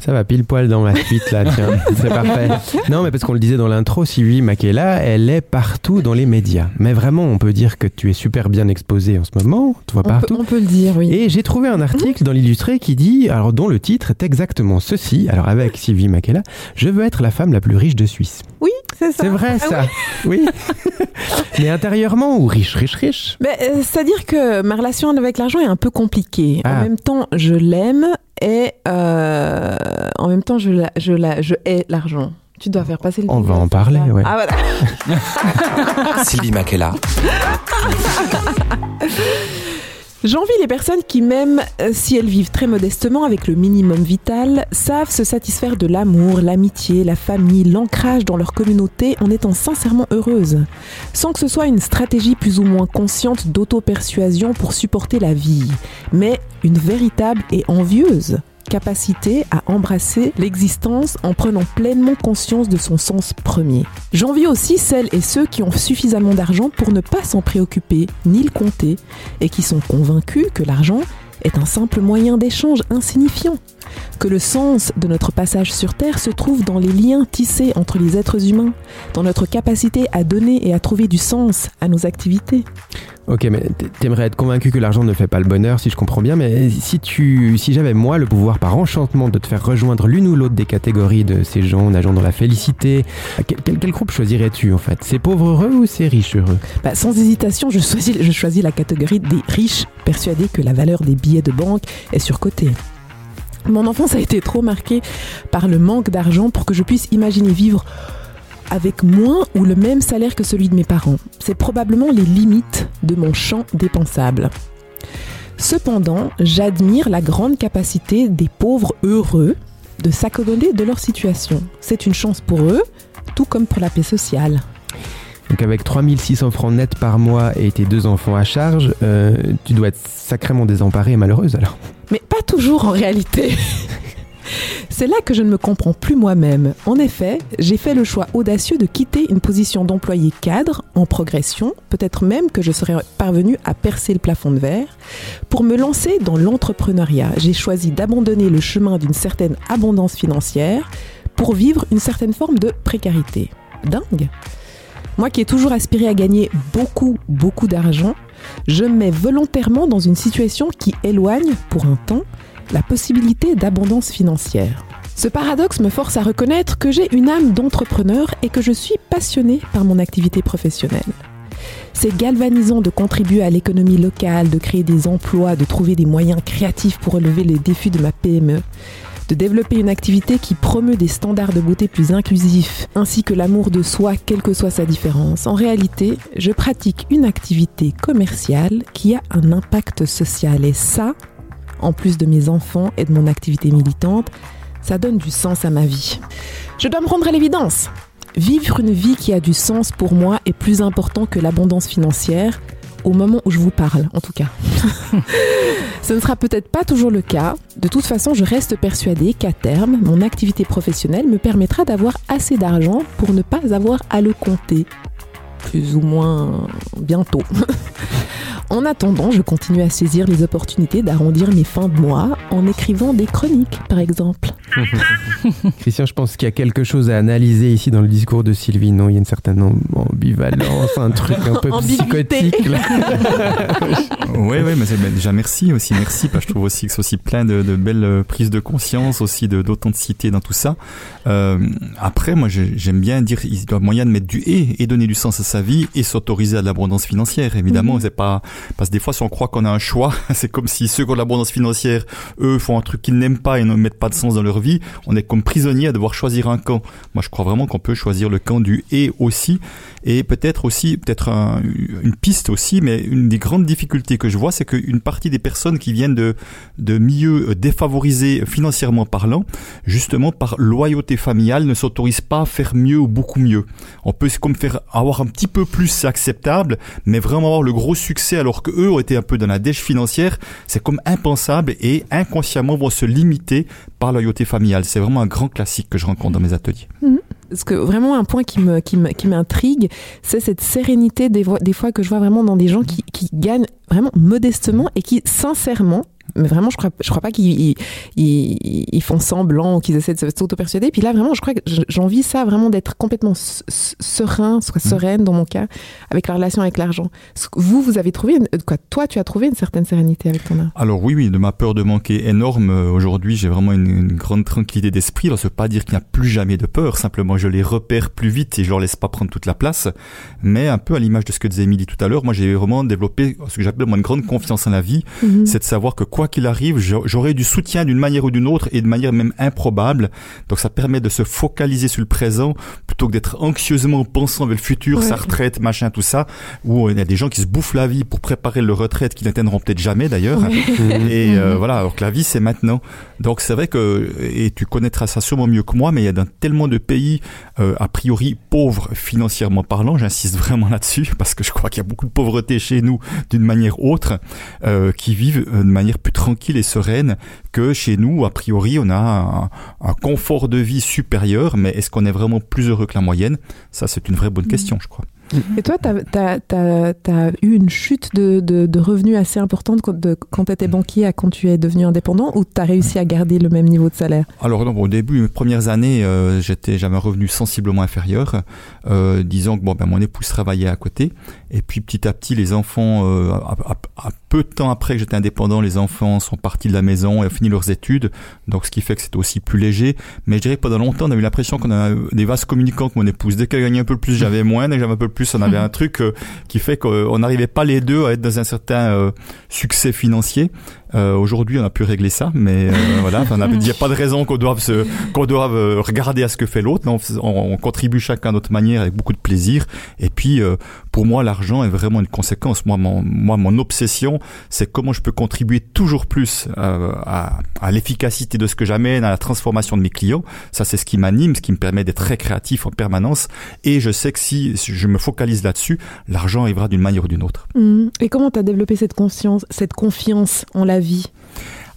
Ça va pile poil dans ma suite là, tiens, c'est parfait. Non, mais parce qu'on le disait dans l'intro, Sylvie Makela, elle est partout dans les médias. Mais vraiment, on peut dire que tu es super bien exposée en ce moment, tu vois On partout. peut, on peut le dire, oui. Et j'ai trouvé un article dans l'illustré qui dit, alors dont le titre est exactement ceci, alors avec Sylvie Makela, je veux être la femme la plus riche de Suisse. Oui, c'est ça. C'est vrai Ah ça, oui. Mais intérieurement ou riche, riche, riche? Mais, euh, C'est-à-dire que ma relation avec l'argent est un peu compliquée. En Ah. même temps, je l'aime et euh, en même temps, je, la, je, la, je hais l'argent. Tu dois faire passer le On va en parler, ouais. Ah voilà. Sylvie Makela. J'envie les personnes qui, même euh, si elles vivent très modestement avec le minimum vital, savent se satisfaire de l'amour, l'amitié, la famille, l'ancrage dans leur communauté en étant sincèrement heureuses, sans que ce soit une stratégie plus ou moins consciente d'auto-persuasion pour supporter la vie, mais une véritable et envieuse capacité à embrasser l'existence en prenant pleinement conscience de son sens premier. J'envie aussi celles et ceux qui ont suffisamment d'argent pour ne pas s'en préoccuper ni le compter et qui sont convaincus que l'argent est un simple moyen d'échange insignifiant. Que le sens de notre passage sur Terre se trouve dans les liens tissés entre les êtres humains, dans notre capacité à donner et à trouver du sens à nos activités. Ok, mais t'aimerais être convaincu que l'argent ne fait pas le bonheur, si je comprends bien, mais si tu, si j'avais moi le pouvoir par enchantement de te faire rejoindre l'une ou l'autre des catégories de ces gens nageant dans la félicité, quel, quel, groupe choisirais-tu en fait? C'est pauvres heureux ou c'est riches heureux? Bah, Sans hésitation, je choisis, je choisis la catégorie des riches, persuadés que la valeur des billets de banque est surcotée. Mon enfance a été trop marquée par le manque d'argent pour que je puisse imaginer vivre avec moins ou le même salaire que celui de mes parents. C'est probablement les limites de mon champ dépensable. Cependant, j'admire la grande capacité des pauvres heureux de s'accommoder de leur situation. C'est une chance pour eux, tout comme pour la paix sociale. Donc avec 3600 francs nets par mois et tes deux enfants à charge, euh, tu dois être sacrément désemparée et malheureuse alors. Mais pas toujours en réalité. C'est là que je ne me comprends plus moi-même. En effet, j'ai fait le choix audacieux de quitter une position d'employé cadre en progression, peut-être même que je serais parvenu à percer le plafond de verre, pour me lancer dans l'entrepreneuriat. J'ai choisi d'abandonner le chemin d'une certaine abondance financière pour vivre une certaine forme de précarité. Dingue Moi qui ai toujours aspiré à gagner beaucoup, beaucoup d'argent, je me mets volontairement dans une situation qui éloigne, pour un temps, la possibilité d'abondance financière. Ce paradoxe me force à reconnaître que j'ai une âme d'entrepreneur et que je suis passionné par mon activité professionnelle. C'est galvanisant de contribuer à l'économie locale, de créer des emplois, de trouver des moyens créatifs pour relever les défis de ma PME, de développer une activité qui promeut des standards de beauté plus inclusifs, ainsi que l'amour de soi, quelle que soit sa différence. En réalité, je pratique une activité commerciale qui a un impact social et ça, en plus de mes enfants et de mon activité militante, ça donne du sens à ma vie. Je dois me rendre à l'évidence. Vivre une vie qui a du sens pour moi est plus important que l'abondance financière, au moment où je vous parle, en tout cas. Ce ne sera peut-être pas toujours le cas. De toute façon, je reste persuadée qu'à terme, mon activité professionnelle me permettra d'avoir assez d'argent pour ne pas avoir à le compter. Plus ou moins bientôt. En attendant, je continue à saisir les opportunités d'arrondir mes fins de mois en écrivant des chroniques, par exemple. Christian, je pense qu'il y a quelque chose à analyser ici dans le discours de Sylvie. Non, il y a une certaine ambivalence, un truc un peu psychotique. oui, oui, mais déjà merci aussi, merci, parce que je trouve aussi que c'est aussi plein de, de, belles prises de conscience, aussi d'authenticité dans tout ça. Euh, après, moi, j'aime bien dire, il doit moyen de mettre du et et donner du sens à sa vie et s'autoriser à de l'abondance financière. Évidemment, mmh. c'est pas parce que des fois, si on croit qu'on a un choix, c'est comme si ceux qui ont l'abondance financière, eux, font un truc qu'ils n'aiment pas et ne mettent pas de sens dans leur vie. On est comme prisonnier à devoir choisir un camp. Moi, je crois vraiment qu'on peut choisir le camp du et aussi. Et peut-être aussi, peut-être un, une piste aussi, mais une des grandes difficultés que je vois, c'est qu'une partie des personnes qui viennent de, de milieux défavorisés financièrement parlant, justement par loyauté familiale, ne s'autorisent pas à faire mieux ou beaucoup mieux. On peut comme faire avoir un petit peu plus, acceptable, mais vraiment avoir le gros succès alors que eux ont été un peu dans la dèche financière, c'est comme impensable et inconsciemment vont se limiter par loyauté familiale. C'est vraiment un grand classique que je rencontre dans mes ateliers. Mmh. Parce que vraiment un point qui me qui m'intrigue, c'est cette sérénité des, fois que je vois vraiment dans des gens qui gagnent vraiment modestement et qui sincèrement mais vraiment, je crois, je crois pas qu'ils ils, ils font semblant ou qu'ils essaient de s'auto-persuader. Puis là, vraiment, je crois que j'envie ça vraiment d'être complètement serein, soit mmh. sereine dans mon cas, avec la relation avec l'argent. Vous, vous avez trouvé, une, quoi, toi, tu as trouvé une certaine sérénité avec ton art Alors oui, oui, de ma peur de manquer énorme, euh, aujourd'hui, j'ai vraiment une, une, grande tranquillité d'esprit. Ça veut pas dire qu'il n'y a plus jamais de peur, simplement je les repère plus vite et je leur laisse pas prendre toute la place. Mais un peu à l'image de ce que disait Émilie tout à l'heure, moi j'ai vraiment développé ce que j'appelle une grande confiance en la vie. Mmh. C'est de savoir que quoi qu'il arrive, j'aurai du soutien d'une manière ou d'une autre et de manière même improbable. Donc ça permet de se focaliser sur le présent plutôt que d'être anxieusement pensant vers le futur, ouais. sa retraite, machin, tout ça. Où il y a des gens qui se bouffent la vie pour préparer leur retraite qui n'atteindront peut-être jamais d'ailleurs. Ouais. Et euh, voilà, alors que la vie c'est maintenant. Donc c'est vrai que, et tu connaîtras ça sûrement mieux que moi, mais il y a dans tellement de pays euh, a priori pauvres financièrement parlant, j'insiste vraiment là-dessus parce que je crois qu'il y a beaucoup de pauvreté chez nous d'une manière autre, euh, qui vivent de manière plus tranquille et sereine que chez nous, a priori, on a un, un confort de vie supérieur, mais est-ce qu'on est vraiment plus heureux que la moyenne? Ça, c'est une vraie bonne question, je crois. Et toi, tu as, eu une chute de, de, revenus assez importante quand, tu étais banquier à quand tu es devenu indépendant ou tu as réussi à garder le même niveau de salaire? Alors non, au début, mes premières années, euh, j'avais un revenu sensiblement inférieur. Euh, disons que bon, ben, mon épouse travaillait à côté. Et puis petit à petit, les enfants, euh, à, peu de temps après que j'étais indépendant, les enfants sont partis de la maison et ont fini leurs études. Donc ce qui fait que c'était aussi plus léger. Mais je dirais que pendant longtemps, on a eu l'impression qu'on a des vases communicants avec mon épouse. Dès qu'elle gagnait un peu plus, j'avais moins. Dès que j'avais un peu plus, on avait un truc euh, qui fait qu'on n'arrivait pas les deux à être dans un certain euh, succès financier. Euh, Aujourd'hui, on a pu régler ça, mais euh, voilà, il n'y a pas de raison qu'on doive se, qu'on doive euh, regarder à ce que fait l'autre. On, on, contribue chacun à notre manière avec beaucoup de plaisir. Et puis, euh, pour moi, l'argent est vraiment une conséquence. Moi, mon, moi, mon obsession, c'est comment je peux contribuer toujours plus à, à l'efficacité de ce que j'amène, à la transformation de mes clients. Ça, c'est ce qui m'anime, ce qui me permet d'être très créatif en permanence. Et je sais que si je me focalise là-dessus, l'argent arrivera d'une manière ou d'une autre. Mmh. Et comment tu as développé cette conscience, cette confiance en la vie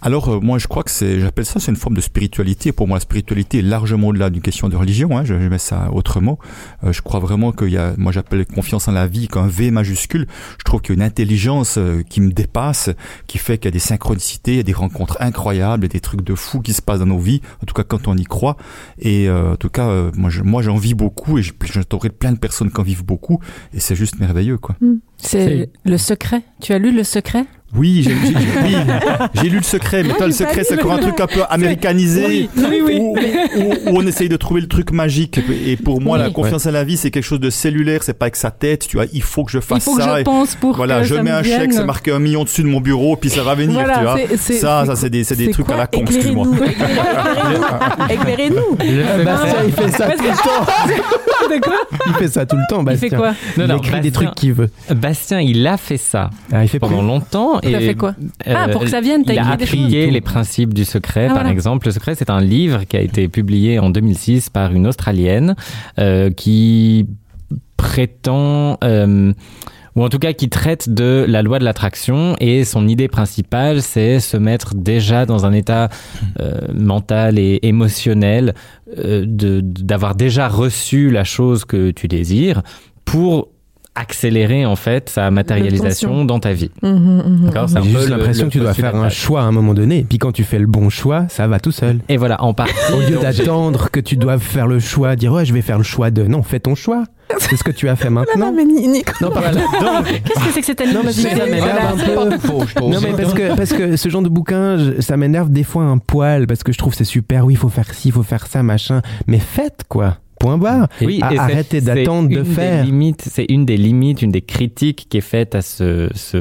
alors euh, moi je crois que c'est, j'appelle ça c'est une forme de spiritualité. Pour moi la spiritualité est largement au-delà d'une question de religion. Hein, je, je, mets ça autrement. Euh, je crois vraiment qu'il y a, moi j'appelle confiance en la vie qu'un V majuscule. Je trouve qu'il y a une intelligence euh, qui me dépasse, qui fait qu'il y a des synchronicités, il y a des rencontres incroyables, des trucs de fous qui se passent dans nos vies. En tout cas quand on y croit. Et euh, en tout cas euh, moi je, moi j'en vis beaucoup et j'entendrai plein de personnes qui en vivent beaucoup et c'est juste merveilleux quoi. Mmh. C'est le secret. Tu as lu le secret? Oui, j'ai oui, lu le secret, mais toi, le secret, c'est encore un truc un peu américanisé, oui, oui, où, où, où, on essaye de trouver le truc magique. Et pour moi, la confiance ouais. à la vie, c'est quelque chose de cellulaire, c'est pas avec sa tête, tu vois, il faut que je fasse il faut ça. Que je pense pour voilà, que je ça mets me un chèque, c'est marqué un million dessus de mon bureau, puis ça va venir, voilà, tu vois. c'est- c'est- ça, c'est ça, c'est des, c'est des c'est trucs quoi à la con, excuse-moi. Éclairez-nous. Bastien, il fait ça tout le temps. Il fait ça tout le temps, Il fait quoi Il écrit des trucs qu'il veut. Bastien, il a fait ça Ah, il fait pendant longtemps. Il a fait quoi Ah, pour que ça vienne, t'as Il a appliqué les principes du secret, Ah, par voilà. exemple. Le secret, c'est un livre qui a été publié en 2006 par une Australienne euh, qui prétend... euh, ou en tout cas qui traite de la loi de l'attraction et son idée principale c'est se mettre déjà dans un état euh, mental et émotionnel euh, d'avoir déjà reçu la chose que tu désires pour accélérer en fait sa matérialisation dans ta vie. Mhm, mhm, D'accord, mhm. c'est un J'ai peu juste l'impression que tu dois faire un choix à un moment donné. Et puis quand tu fais le bon choix, ça va tout seul. Et voilà, en partie. Au lieu d'attendre que tu doives faire le choix, dire ouais, je vais faire le choix de. Non, fais ton choix. C'est ce que tu as fait maintenant. non, mais Ni- Nico. Non, pardon. Qu'est-ce que c'est que cette Non, mais ça m'énerve un peu. Non, mais parce que, parce que ce genre de bouquin, je- ça m'énerve des fois un poil, parce que je trouve c'est super, oui, il faut faire ci, il faut faire ça, machin. Mais faites, quoi. Point barre. Oui, Arrêtez d'attendre de faire. C'est une des limites, une des critiques qui est faite à ce, ce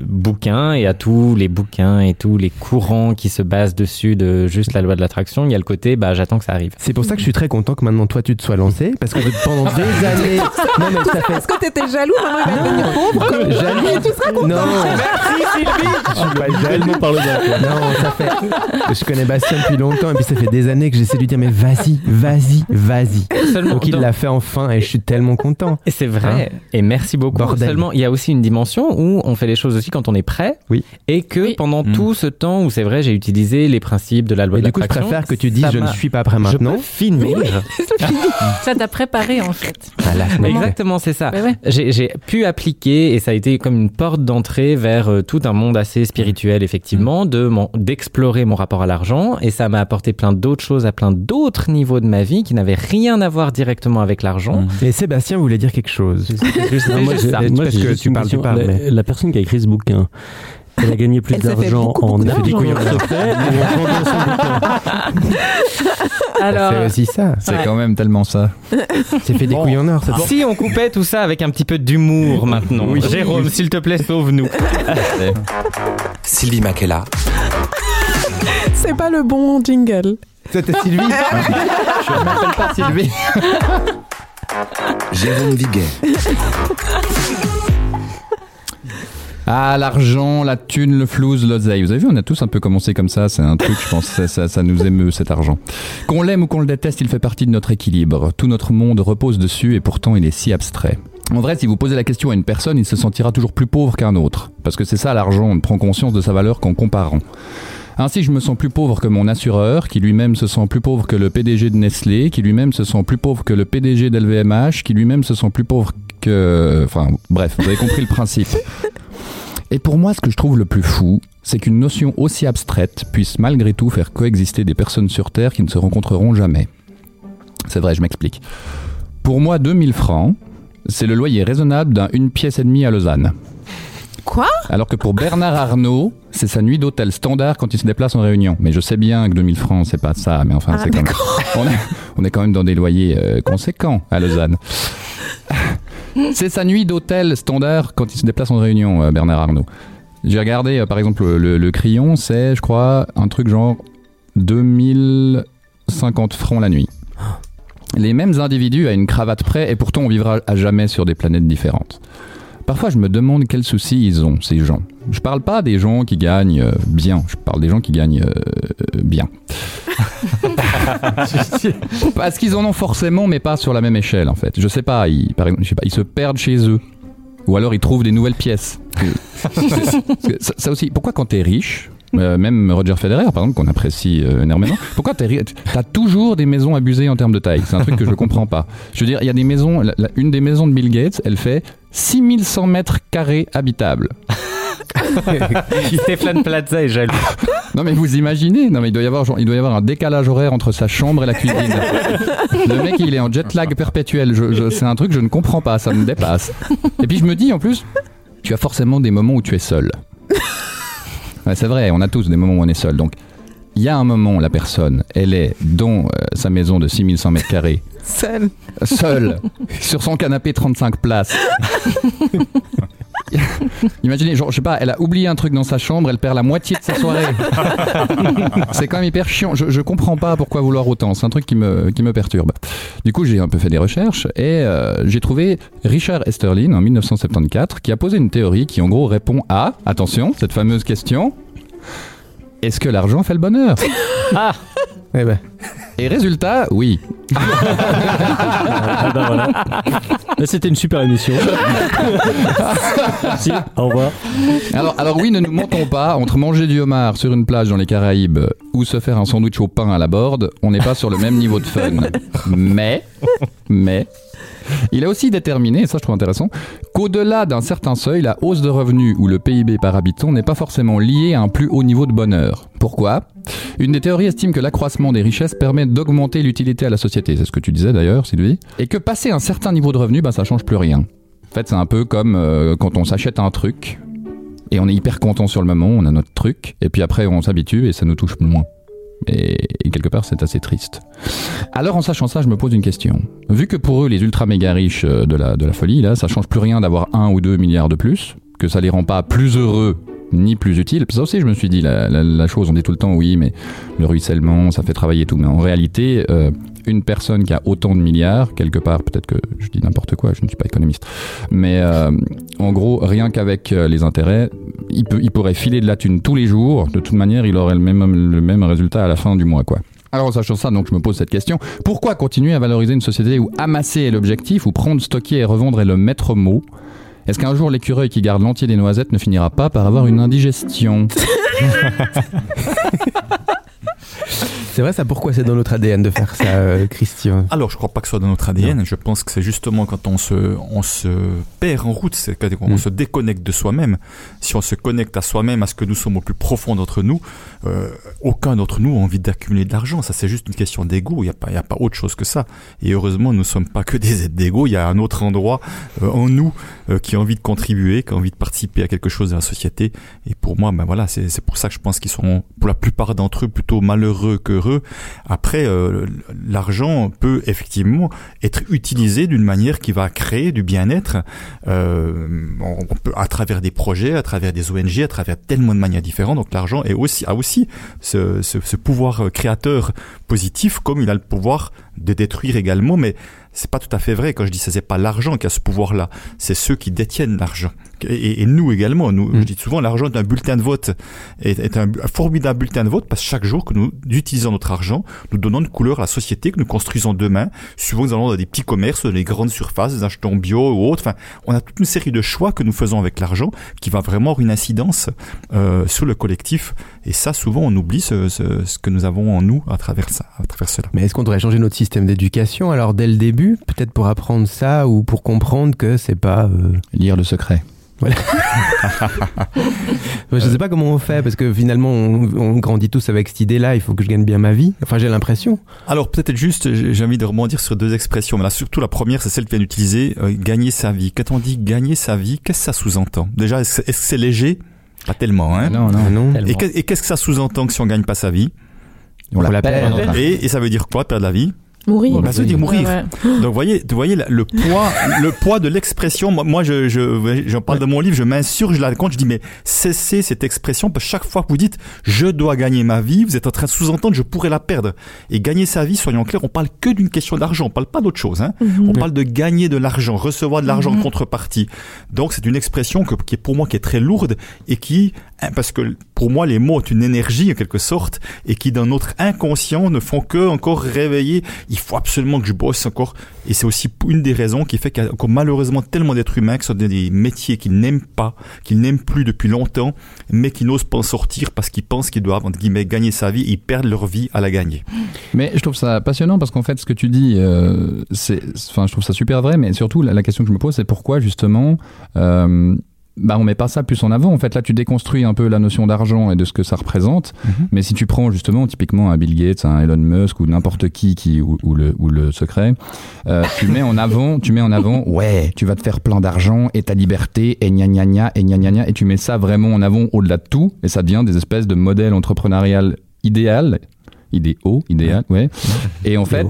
bouquin et à tous les bouquins et tous les courants qui se basent dessus de juste la loi de l'attraction. Il y a le côté, bah, j'attends que ça arrive. C'est pour ça que je suis très content que maintenant toi tu te sois lancé, parce que pendant des années. Non, mais ça fait. Est-ce que t'étais jaloux Maman, il va devenir pauvre Jaloux. Et tu seras content. Non. Merci Sylvie. Je suis pas jaloux par le Non, ça fait. Je connais Bastien depuis longtemps et puis ça fait des années que j'essaie de lui dire mais vas-y, vas-y, vas-y. Seulement Donc il l'a fait enfin et je suis tellement content. Et c'est vrai. Hein et merci beaucoup. Bordel. Seulement, il y a aussi une dimension où on fait les choses aussi quand on est prêt. Oui. Et que Oui. pendant Mm. tout ce temps où c'est vrai, j'ai utilisé les principes de la loi Et de du coup je préfère que tu dises je ne suis pas prêt Je maintenant. peux finir. Ça t'a préparé en fait. Voilà. Exactement, c'est ça. Ouais. J'ai pu appliquer et ça a été comme une porte d'entrée vers euh, tout un monde assez spirituel, effectivement, de mon- d'explorer mon rapport à l'argent et ça m'a apporté plein d'autres choses à plein d'autres niveaux de ma vie qui n'avaient rien à voir directement avec l'argent. Et Sébastien voulait dire quelque chose. C'est moi, juste j'ai- ça. moi, parce que tu parles, tu parles, La, mais- la personne qui a écrit ce bouquin, elle a gagné plus d'argent en effet des ou en. Alors, C'est aussi ça. C'est Ouais. quand même tellement ça. C'est fait des Bon. couilles en or. ça. Si on coupait tout ça avec un petit peu d'humour maintenant. Jérôme, s'il te plaît, sauve-nous. Sylvie Makela, C'est pas le bon jingle. C'était Sylvie. Je ne m'appelle pas Sylvie. Jérôme Viguet, Ah, l'argent, la thune, le flouze, l'oseille. Vous avez vu, on a tous un peu commencé comme ça. C'est un truc, je pense, ça, ça, ça nous émeut, cet argent. Qu'on l'aime ou qu'on le déteste, il fait partie de notre équilibre. Tout notre monde repose dessus et pourtant il est si abstrait. En vrai, si vous posez la question à une personne, il se sentira toujours plus pauvre qu'un autre. Parce que c'est ça l'argent, on ne prend conscience de sa valeur qu'en comparant. Ainsi, je me sens plus pauvre que mon assureur, qui lui-même se sent plus pauvre que le PDG de Nestlé, qui lui-même se sent plus pauvre que le PDG d'LVMH, qui lui-même se sent plus pauvre que... Enfin, bref, vous avez compris le principe. Et pour moi, ce que je trouve le plus fou, c'est qu'une notion aussi abstraite puisse malgré tout faire coexister des personnes sur Terre qui ne se rencontreront jamais. C'est vrai, je m'explique. Pour moi, 2000 francs, c'est le loyer raisonnable d'un une pièce et demie à Lausanne. Quoi Alors que pour Bernard Arnault, c'est sa nuit d'hôtel standard quand il se déplace en réunion. Mais je sais bien que 2000 francs, c'est pas ça, mais enfin, Ah, c'est quand même... On est, on est quand même dans des loyers euh, conséquents à Lausanne. C'est sa nuit d'hôtel standard quand il se déplace en réunion, euh, Bernard Arnault. J'ai regardé, euh, par exemple, le, le crayon, c'est, je crois, un truc genre 2050 francs la nuit. Les mêmes individus à une cravate près, et pourtant on vivra à jamais sur des planètes différentes. Parfois, je me demande quels soucis ils ont, ces gens. Je parle pas des gens qui gagnent euh, bien, je parle des gens qui gagnent euh, bien. Parce qu'ils en ont forcément, mais pas sur la même échelle, en fait. Je sais pas, ils, par exemple, je sais pas, ils se perdent chez eux. Ou alors ils trouvent des nouvelles pièces. Ça, ça aussi, pourquoi quand t'es riche, euh, même Roger Federer, par exemple, qu'on apprécie euh, énormément. Pourquoi t'as toujours des maisons abusées en termes de taille? C'est un truc que je comprends pas. Je veux dire, il y a des maisons, la- la- une des maisons de Bill Gates, elle fait 6100 mètres carrés habitables. Stéphane Plaza est jaloux. Non mais vous imaginez Non mais il doit y avoir il doit y avoir un décalage horaire entre sa chambre et la cuisine. Le mec il est en jet lag perpétuel. Je, je- c'est un truc que je ne comprends pas. Ça me dépasse. Et puis je me dis en plus, tu as forcément des moments où tu es seul. Ouais, c'est vrai, on a tous des moments où on est seul. Donc il y a un moment, la personne, elle est dans euh, sa maison de 6100 mètres carrés, Seul. seule, sur son canapé 35 places. Imaginez, genre, je sais pas, elle a oublié un truc dans sa chambre, elle perd la moitié de sa soirée. c'est quand même hyper chiant. Je, je comprends pas pourquoi vouloir autant. C'est un truc qui me, qui me perturbe. Du coup, j'ai un peu fait des recherches et euh, j'ai trouvé Richard Esterlin en 1974 qui a posé une théorie qui en gros répond à, attention, cette fameuse question est-ce que l'argent fait le bonheur? Ah Eh ben. Et résultat, oui. Ah ben voilà. Là, C'était une super émission. Merci. Au revoir. Alors, alors oui, ne nous mentons pas, entre manger du homard sur une plage dans les Caraïbes ou se faire un sandwich au pain à la borde, on n'est pas sur le même niveau de fun. Mais, mais, il a aussi déterminé, et ça je trouve intéressant, qu'au-delà d'un certain seuil, la hausse de revenus ou le PIB par habitant n'est pas forcément liée à un plus haut niveau de bonheur. Pourquoi? Une des théories estime que l'accroissement des richesses permet d'augmenter l'utilité à la société, c'est ce que tu disais d'ailleurs, Sylvie, et que passer un certain niveau de revenu, bah, ça change plus rien. En fait, c'est un peu comme euh, quand on s'achète un truc, et on est hyper content sur le moment, on a notre truc, et puis après on s'habitue et ça nous touche moins. Et, quelque part c'est assez triste. Alors en sachant ça, je me pose une question. Vu que pour eux les ultra méga riches euh, de la, de la folie, là, ça change plus rien d'avoir un ou deux milliards de plus, que ça les rend pas plus heureux ni plus utiles. Ça aussi je me suis dit la, chose, on dit tout le temps oui mais le ruissellement ça fait travailler tout. Mais en réalité, euh, une personne qui a autant de milliards, quelque part, peut-être que je dis n'importe quoi, je ne suis pas économiste, mais euh, en gros, rien qu'avec euh, les intérêts, il, pourrait filer de la thune tous les jours. De toute manière, il aurait le même, le même résultat à la fin du mois, quoi. Alors, sachant ça, donc je me pose cette question. Pourquoi continuer à valoriser une société où amasser est l'objectif, où prendre, stocker et revendre est le maître mot? Est-ce qu'un jour l'écureuil qui garde l'entier des noisettes ne finira pas par avoir une indigestion C'est vrai ça, pourquoi c'est dans notre ADN de faire ça, euh, Christian? Alors, je crois pas que ce soit dans notre ADN. Je pense que c'est justement quand on se, on se perd en route, c'est quand on Mm. se déconnecte de soi-même. Si on se connecte à soi-même, à ce que nous sommes au plus profond d'entre nous, euh, aucun d'entre nous a envie d'accumuler de l'argent. Ça, c'est juste une question d'ego. Il n'y a pas, y a pas autre chose que ça. Et heureusement, nous ne sommes pas que des êtres d'ego. Il y a un autre endroit euh, en nous qui a envie de contribuer, qui a envie de participer à quelque chose de la société. Et pour moi, ben voilà, c'est pour ça que je pense qu'ils sont, pour la plupart d'entre eux, plutôt malheureux Après, euh, l'argent peut effectivement être utilisé d'une manière qui va créer du bien-être. Euh, à travers des projets, à travers des ONG, à travers tellement de manières différentes. Donc l'argent a aussi ce, ce, ce pouvoir créateur positif, comme il a le pouvoir de détruire également. Mais c'est pas tout à fait vrai quand je dis ça. C'est pas l'argent qui a ce pouvoir-là, c'est ceux qui détiennent l'argent. Et, et, nous également, nous, je dis souvent, l'argent est un bulletin de vote, est, est un, un formidable bulletin de vote parce que chaque jour que nous utilisons notre argent, nous donnons une couleur à la société que nous construisons demain. Souvent, nous allons dans des petits commerces, dans les grandes surfaces, des achetons bio ou autres. Enfin, on a toute une série de choix que nous faisons avec l'argent qui va vraiment avoir une incidence euh, sur le collectif. Et ça, souvent, on oublie ce, ce, ce, que nous avons en nous à travers ça, à travers cela. Mais est-ce qu'on devrait changer notre système d'éducation alors dès le début, peut-être pour apprendre ça ou pour comprendre que c'est pas euh... lire le secret. Voilà. je sais pas comment on fait parce que finalement on, on grandit tous avec cette idée-là. Il faut que je gagne bien ma vie. Enfin, j'ai l'impression. Alors peut-être juste, j'ai envie de rebondir sur deux expressions. Mais là, surtout la première, c'est celle que vient d'utiliser, euh, gagner sa vie. Quand on dit gagner sa vie, qu'est-ce que ça sous-entend? Déjà, est-ce que c'est léger? Pas tellement, hein Non, non, non. Et qu'est-ce que ça sous-entend que si on gagne pas sa vie? On, on la perd. perd. Et, et ça veut dire quoi, perdre la vie? Mourir. Bah, ça veut dire mourir. Ouais, ouais. Donc, vous voyez, vous voyez le poids, le poids de l'expression. Moi, je, je, j'en parle ouais. de mon livre, je m'insurge, je la compte, je dis, mais cessez cette expression, parce que chaque fois que vous dites, je dois gagner ma vie, vous êtes en train de sous-entendre, je pourrais la perdre. Et gagner sa vie, soyons clairs, on parle que d'une question d'argent, on parle pas d'autre chose, hein. Mm -hmm. On parle de gagner de l'argent, recevoir de l'argent mm -hmm. en contrepartie. Donc, c'est une expression que, qui est pour moi, qui est très lourde et qui, parce que pour moi, les mots ont une énergie, en quelque sorte, et qui, dans notre inconscient, ne font que encore réveiller il faut absolument que je bosse encore. Et c'est aussi une des raisons qui fait qu'il y a encore malheureusement tellement d'êtres humains qui sont dans des métiers qu'ils n'aiment pas, qu'ils n'aiment plus depuis longtemps, mais qui n'osent pas en sortir parce qu'ils pensent qu'ils doivent, entre guillemets, gagner sa vie et ils perdent leur vie à la gagner. Mais je trouve ça passionnant parce qu'en fait, ce que tu dis, euh, c'est, enfin, je trouve ça super vrai, mais surtout, la, la question que je me pose, c'est pourquoi justement, euh, bah on met pas ça plus en avant en fait là tu déconstruis un peu la notion d'argent et de ce que ça représente mm -hmm. mais si tu prends justement typiquement un Bill Gates un Elon Musk ou n'importe qui qui ou, ou, le ou le secret euh, tu mets en avant tu mets en avant ouais tu vas te faire plein d'argent et ta liberté et gna gna gna et gna gna gna et tu mets ça vraiment en avant au-delà de tout et ça devient des espèces de modèles entrepreneurial idéal idéaux idéal ouais, ouais. et en fait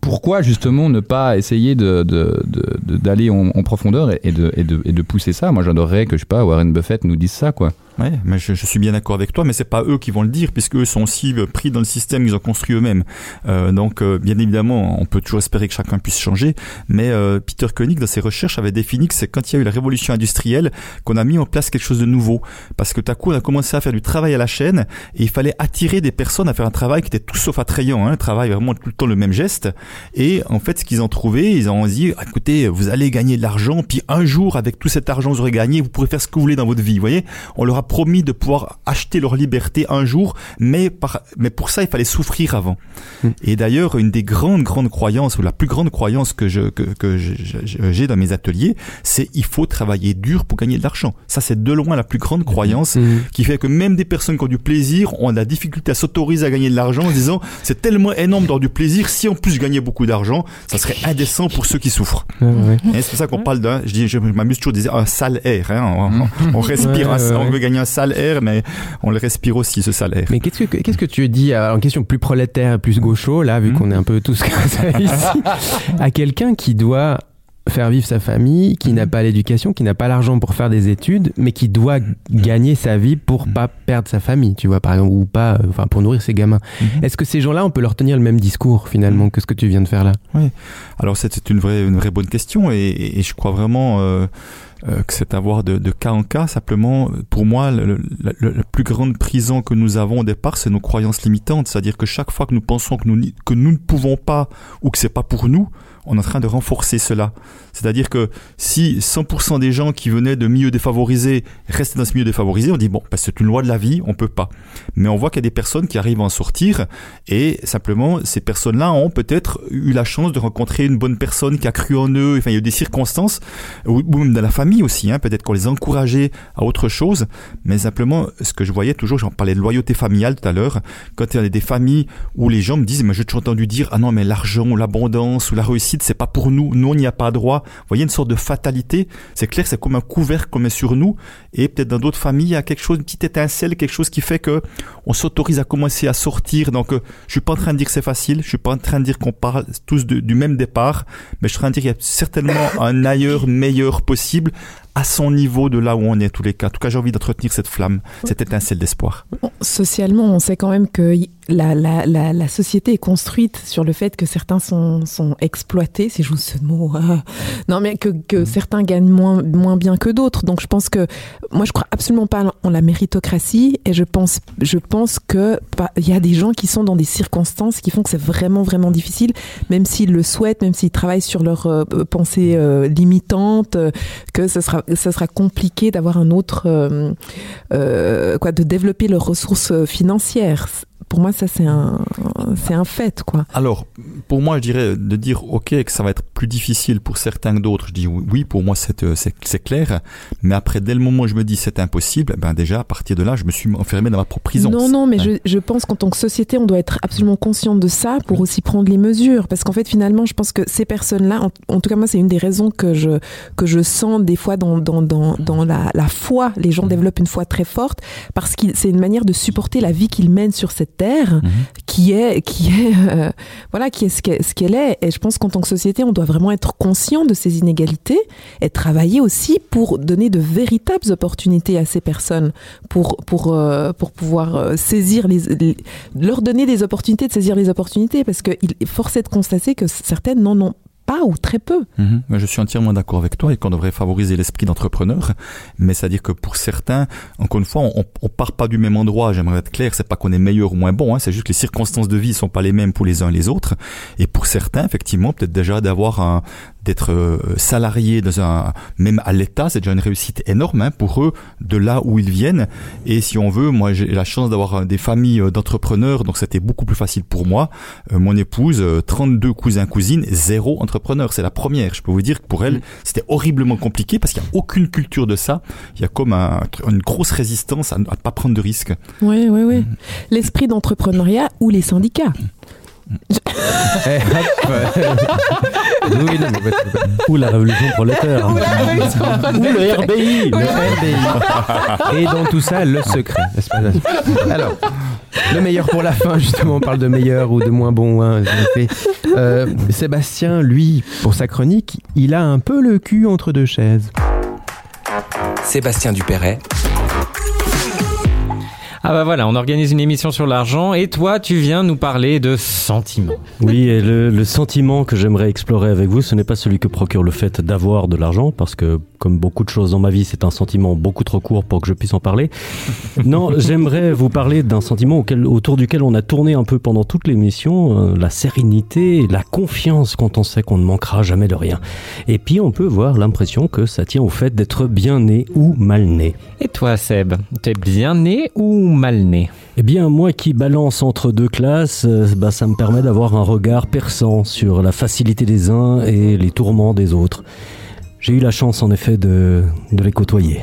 pourquoi justement ne pas essayer d'aller en, profondeur et, et, de, et, de, et de pousser ça? Moi, j'adorerais que, je sais pas, Warren Buffett nous dise ça, quoi. Ouais, mais je, je, suis bien d'accord avec toi, mais c'est pas eux qui vont le dire, puisque eux sont aussi pris dans le système qu'ils ont construit eux-mêmes. Euh, donc, euh, bien évidemment, on peut toujours espérer que chacun puisse changer, mais euh, Peter Koenig, dans ses recherches, avait défini que c'est quand il y a eu la révolution industrielle qu'on a mis en place quelque chose de nouveau, parce que tout à coup, on a commencé à faire du travail à la chaîne, et il fallait attirer des personnes à faire un travail qui était tout sauf attrayant, hein, un travail vraiment tout le temps le même geste. Et en fait, ce qu'ils ont trouvé, ils ont dit, écoutez, vous allez gagner de l'argent, puis un jour, avec tout cet argent vous aurez gagné, vous pourrez faire ce que vous voulez dans votre vie. Vous voyez, on leur a promis de pouvoir acheter leur liberté un jour, mais par, mais pour ça il fallait souffrir avant. Mmh. Et d'ailleurs une des grandes grandes croyances ou la plus grande croyance que je que, que j'ai dans mes ateliers, c'est il faut travailler dur pour gagner de l'argent. Ça c'est de loin la plus grande croyance mmh. qui fait que même des personnes qui ont du plaisir ont la difficulté à s'autoriser à gagner de l'argent en disant c'est tellement énorme d'avoir du plaisir si en plus je gagnais beaucoup d'argent, ça serait indécent pour ceux qui souffrent. C'est pour ça qu'on parle d'un, je dis, je m'amuse toujours de dire un salaire. Hein, on, on, respire, on veut gagner un salaire salaire, mais on le respire aussi, ce salaire. Mais qu'est-ce que, qu'est-ce que tu dis en question plus prolétaire, plus gaucho, là, vu mmh. qu'on est un peu tous comme ça ici, à quelqu'un qui doit faire vivre sa famille, qui n'a pas l'éducation, qui n'a pas l'argent pour faire des études, mais qui doit gagner sa vie pour pas perdre sa famille, tu vois, par exemple, ou pas, enfin, pour nourrir ses gamins. -hmm. Est-ce que ces gens-là, on peut leur tenir le même discours, finalement, que ce que tu viens de faire là? Oui. Alors, c'est une vraie, une vraie bonne question, et, et je crois vraiment, euh, euh, que c'est à voir de, de, cas en cas. Simplement, pour moi, le, la plus grande prison que nous avons au départ, c'est nos croyances limitantes. C'est-à-dire que chaque fois que nous pensons que nous, que nous ne pouvons pas ou que c'est pas pour nous, on est en train de renforcer cela. C'est-à-dire que si 100% des gens qui venaient de milieux défavorisés restaient dans ce milieu défavorisé, on dit bon, bah, c'est une loi de la vie, on peut pas. Mais on voit qu'il y a des personnes qui arrivent à en sortir et simplement ces personnes-là ont peut-être eu la chance de rencontrer une bonne personne qui a cru en eux. Enfin, il y a eu des circonstances ou, même dans la famille aussi. Hein, peut-être qu'on les encourageait à autre chose. Mais simplement, ce que je voyais toujours, j'en parlais de loyauté familiale tout à l'heure. Quand il y a des familles où les gens me disent, mais j'ai toujours entendu dire ah non mais l'argent l'abondance ou la réussite c'est pas pour nous, nous on n'y a pas droit vous voyez une sorte de fatalité. C'est clair, c'est comme un couvercle qu'on met sur nous. Et peut-être dans d'autres familles, il y a quelque chose, une petite étincelle, quelque chose qui fait que on s'autorise à commencer à sortir. Donc, euh, je suis pas en train de dire que c'est facile. Je suis pas en train de dire qu'on parle tous du même départ. Mais je suis en train de dire qu'il y a certainement un ailleurs meilleur possible à son niveau de là où on est, tous les cas. En tout cas, j'ai envie d'entretenir cette flamme, cette étincelle d'espoir. Socialement, on sait quand même que la, la, la, la société est construite sur le fait que certains sont, sont exploités, si j'ose ce mot. euh, non, mais que, que certains gagnent moins, moins bien que d'autres. Donc je pense que moi je crois absolument pas en la méritocratie et je pense, je pense que pas- il y a des gens qui sont dans des circonstances qui font que c'est vraiment vraiment difficile, même s'ils le souhaitent, même s'ils travaillent sur leur euh, pensée euh, limitante, euh, que ça sera, ça sera compliqué d'avoir un autre, euh, euh, quoi, de développer leurs ressources euh, financières. Pour moi, ça c'est un, c'est un fait, quoi. Alors, pour moi, je dirais de dire ok que ça va être plus difficile pour certains que d'autres. Je dis oui, pour moi c'est euh, c'est c'est clair. Mais après, dès le moment où je me dis c'est impossible, ben déjà à partir de là, je me suis enfermé dans ma propre prison. Non, non, mais je, je pense qu'en tant que société, on doit être absolument conscient de ça pour aussi prendre les mesures. Parce qu'en fait, finalement, je pense que ces personnes-là, en, en tout cas, moi, c'est une des raisons que je, que je sens des fois dans, dans, dans, dans la, la foi. Les gens développent une foi très forte parce que c'est une manière de supporter la vie qu'ils mènent sur cette terre qui est, qui est, euh, voilà, qui est ce qu'elle ce est. Et je pense qu'en tant que société, on doit vraiment être conscient de ces inégalités et travailler aussi pour donner de véritables opportunités à ces personnes pour, pour, euh, pour pouvoir euh, saisir les, les- leur donner des opportunités de saisir les opportunités parce que il est forcé de constater que certaines n'en ont ou très peu. Mhm. Je suis entièrement d'accord avec toi et qu'on devrait favoriser l'esprit d'entrepreneur. Mais c'est-à-dire que pour certains, encore une fois, on, on part pas du même endroit. J'aimerais être clair, c'est pas qu'on est meilleur ou moins bon. Hein, c'est juste que les circonstances de vie sont pas les mêmes pour les uns et les autres. Et pour certains, effectivement, peut-être déjà d'avoir un d'être euh, salarié dans un même à l'État, c'est déjà une réussite énorme hein, pour eux de là où ils viennent. Et si on veut, moi j'ai la chance d'avoir euh, des familles euh, d'entrepreneurs, donc c'était beaucoup plus facile pour moi. Mon épouse, euh, 32 cousins cousines, zéro entrepreneur, c'est la première. Je peux vous dire que pour elle, c'était horriblement compliqué parce qu'il n'y a aucune culture de ça. Il y a comme un- une grosse résistance à ne pas prendre de risques. Oui, oui, oui. L'esprit d'entrepreneuriat ou les syndicats. Eh, hop, euh, oui, non, mais Ou la révolution prolétaire. Ou le RBI. Le RBI. Et dans tout ça, le secret. n'est-ce pas Alors, le meilleur pour la fin, justement, on parle de meilleur ou de moins bon. hein. Euh, Sébastien, lui, pour sa chronique, il a un peu le cul entre deux chaises. Sébastien Dupéret, Ah bah voilà, on organise une émission sur l'argent et toi, tu viens nous parler de sentiments. Oui, et le, le sentiment que j'aimerais explorer avec vous, ce n'est pas celui que procure le fait d'avoir de l'argent, parce que comme beaucoup de choses dans ma vie, c'est un sentiment beaucoup trop court pour que je puisse en parler. Non, j'aimerais vous parler d'un sentiment auquel- autour duquel on a tourné un peu pendant toute l'émission, euh, la sérénité, la confiance quand on sait qu'on ne manquera jamais de rien. Et puis on peut voir l'impression que ça tient au fait d'être bien né ou mal né. Et toi, Seb, t'es bien né ou mal né Eh bien, moi qui balance entre deux classes, euh, bah, ça me permet d'avoir un regard perçant sur la facilité des uns et les tourments des autres. J'ai eu la chance, en effet, de, de les côtoyer.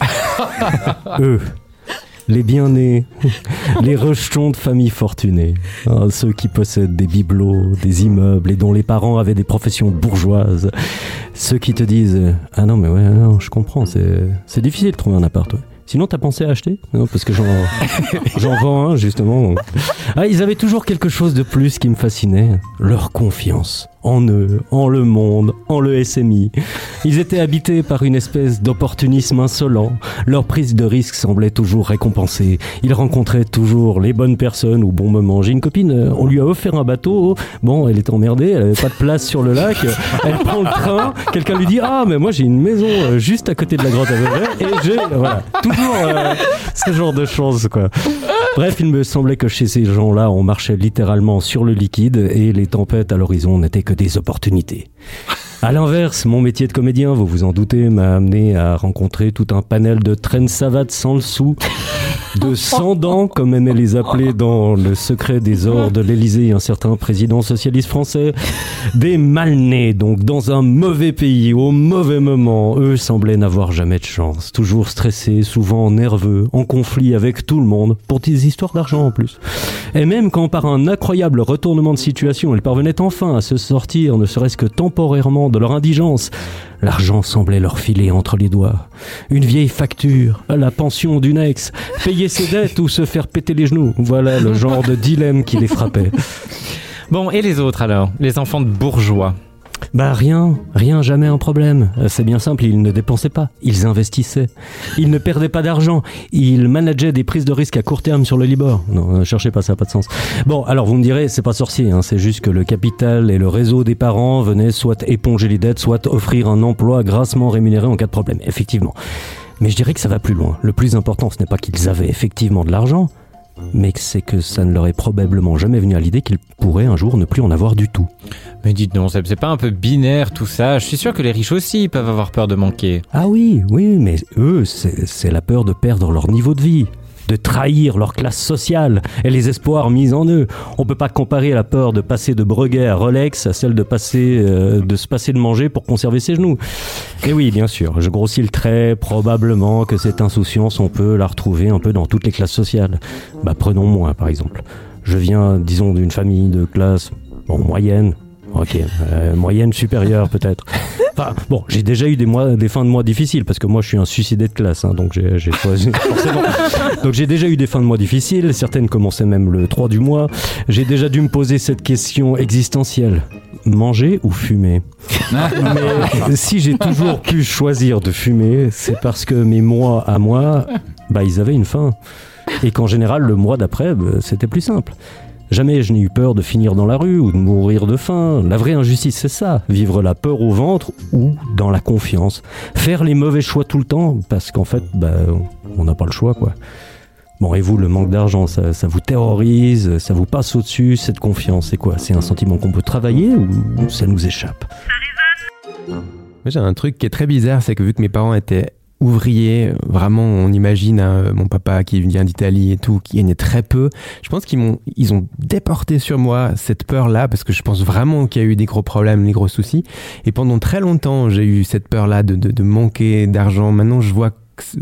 Eux, les bien-nés, les rejetons de familles fortunées, hein, ceux qui possèdent des bibelots, des immeubles et dont les parents avaient des professions bourgeoises, ceux qui te disent Ah non, mais ouais, non, je comprends, c'est c'est difficile de trouver un appart. ouais. Sinon, t'as pensé à acheter Non, parce que j'en j'en vends un, justement. Ah, ils avaient toujours quelque chose de plus qui me fascinait leur confiance en eux, en le monde, en le SMI. Ils étaient habités par une espèce d'opportunisme insolent. Leur prise de risque semblait toujours récompensée. Ils rencontraient toujours les bonnes personnes au bon moment. J'ai une copine, euh, on lui a offert un bateau. Bon, elle était emmerdée, elle avait pas de place sur le lac. Elle prend le train. Quelqu'un lui dit Ah, mais moi j'ai une maison euh, juste à côté de la grotte à et j'ai. Voilà. Toujours euh, ce genre de choses, quoi. Bref, il me semblait que chez ces gens-là, on marchait littéralement sur le liquide et les tempêtes à l'horizon n'étaient que des opportunités. À l'inverse, mon métier de comédien, vous vous en doutez, m'a amené à rencontrer tout un panel de traînes savates sans le sou, de sans dents, comme aimait les appeler dans Le secret des ors de l'Élysée un certain président socialiste français, des mal-nés, donc dans un mauvais pays, au mauvais moment. Eux semblaient n'avoir jamais de chance, toujours stressés, souvent nerveux, en conflit avec tout le monde, pour des histoires d'argent en plus. Et même quand par un incroyable retournement de situation, ils parvenaient enfin à se sortir, ne serait-ce que temporairement, de leur indigence, l'argent semblait leur filer entre les doigts. Une vieille facture, la pension d'une ex, payer ses dettes ou se faire péter les genoux, voilà le genre de dilemme qui les frappait. Bon, et les autres alors? Les enfants de bourgeois Bah rien, rien, jamais un problème. Euh, C'est bien simple, ils ne dépensaient pas, ils investissaient. Ils ne perdaient pas d'argent, ils manageaient des prises de risque à court terme sur le Libor. Non, ne cherchez pas, ça n'a pas de sens. Bon, alors vous me direz, c'est pas sorcier, hein, c'est juste que le capital et le réseau des parents venaient soit éponger les dettes, soit offrir un emploi grassement rémunéré en cas de problème, effectivement. Mais je dirais que ça va plus loin. Le plus important, ce n'est pas qu'ils avaient effectivement de l'argent, mais que c'est que ça ne leur est probablement jamais venu à l'idée qu'ils pourraient un jour ne plus en avoir du tout. Mais dites non, c'est pas un peu binaire tout ça? Je suis sûr que les riches aussi peuvent avoir peur de manquer. Ah oui, oui, mais eux, c'est la peur de perdre leur niveau de vie, de trahir leur classe sociale et les espoirs mis en eux. On peut pas comparer la peur de passer de Breguet à Rolex à celle de passer, euh, de se passer de manger pour conserver ses genoux. Et oui, bien sûr, je grossis le trait, probablement que cette insouciance, on peut la retrouver un peu dans toutes les classes sociales. Bah, prenons moi, par exemple. Je viens, disons, d'une famille de classe, bon, moyenne, Ok, euh, moyenne supérieure peut-être. Enfin, bon, j'ai déjà eu des mois, des fins de mois difficiles parce que moi je suis un suicidé de classe, hein, donc j'ai forcément. Donc j'ai déjà eu des fins de mois difficiles. Certaines commençaient même le 3 du mois. J'ai déjà dû me poser cette question existentielle manger ou fumer? Mais si j'ai toujours pu choisir de fumer, c'est parce que mes mois à moi, bah ils avaient une fin, et qu'en général le mois d'après, bah, c'était plus simple. Jamais je n'ai eu peur de finir dans la rue ou de mourir de faim. La vraie injustice, c'est ça. Vivre la peur au ventre ou dans la confiance. Faire les mauvais choix tout le temps parce qu'en fait, bah, on n'a pas le choix, quoi. Bon, et vous, le manque d'argent, ça, ça vous terrorise, ça vous passe au-dessus, cette confiance, c'est quoi? C'est un sentiment qu'on peut travailler ou ça nous échappe? J'ai un truc qui est très bizarre, c'est que vu que mes parents étaient ouvriers, vraiment, on imagine hein, mon papa qui vient d'Italie et tout, qui gagnait très peu. Je pense qu'ils m'ont, ils ont déporté sur moi cette peur-là parce que je pense vraiment qu'il y a eu des gros problèmes, des gros soucis. Et pendant très longtemps, j'ai eu cette peur-là de, de, de manquer d'argent. Maintenant, je vois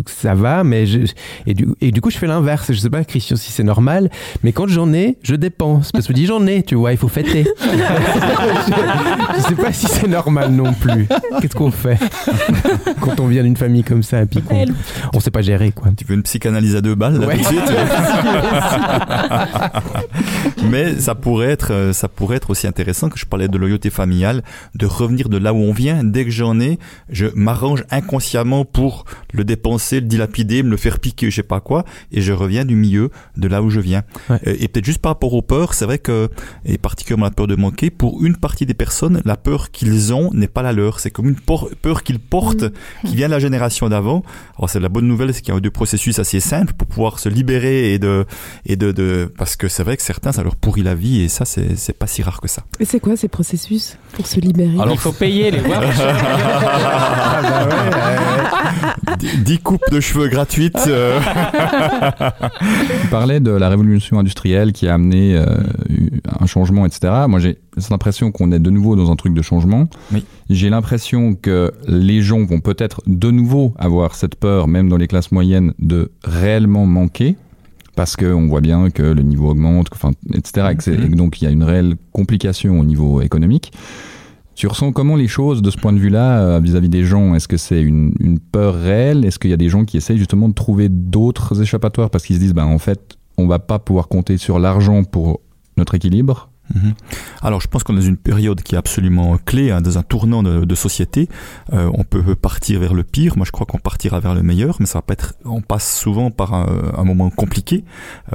que ça va, mais je, et, du, et du coup, je fais l'inverse. Je sais pas, Christian, si c'est normal, mais quand j'en ai, je dépense. Parce que je dis j'en ai, tu vois, il faut fêter. je, je sais pas si c'est normal non plus. Qu'est-ce qu'on fait quand on vient d'une famille comme ça et puis qu'on on sait pas gérer, quoi. Tu veux une psychanalyse à deux balles, là, Ouais. tout de suite? Mais ça pourrait être, euh, ça pourrait être aussi intéressant que je parlais de loyauté familiale, de revenir de là où on vient. Dès que j'en ai, je m'arrange inconsciemment pour le dépenser, le dilapider, me le faire piquer, je sais pas quoi, et je reviens du milieu de là où je viens. Euh, Et peut-être juste par rapport aux peurs, c'est vrai que, et particulièrement la peur de manquer, pour une partie des personnes, la peur qu'ils ont n'est pas la leur. C'est comme une por- peur qu'ils portent, qui vient de la génération d'avant. Alors c'est la bonne nouvelle, c'est qu'il y a deux processus assez simples pour pouvoir se libérer et de, et de, de, parce que c'est vrai que certains, ça leur pourrit la vie, et ça, c'est, c'est pas si rare que ça. Et c'est quoi ces processus pour se libérer? Il faut payer les workshops. 10 coupes de cheveux gratuites. euh. Tu parlais de la révolution industrielle qui a amené euh, un changement, etc. Moi, j'ai cette impression qu'on est de nouveau dans un truc de changement. J'ai l'impression que les gens vont peut-être de nouveau avoir cette peur, même dans les classes moyennes, de réellement manquer. Parce qu'on voit bien que le niveau augmente, enfin, etc. et que c'est- et que donc il y a une réelle complication au niveau économique. Tu ressens comment les choses de ce point de vue-là euh, vis-à-vis des gens? Est-ce que c'est une, une peur réelle? Est-ce qu'il y a des gens qui essayent justement de trouver d'autres échappatoires parce qu'ils se disent, ben, en fait, on va pas pouvoir compter sur l'argent pour notre équilibre? Mhm. Alors, je pense qu'on est dans une période qui est absolument clé, hein, dans un tournant de, société. Euh, on peut partir vers le pire. Moi, je crois qu'on partira vers le meilleur, mais ça va pas être. On passe souvent par un, un moment compliqué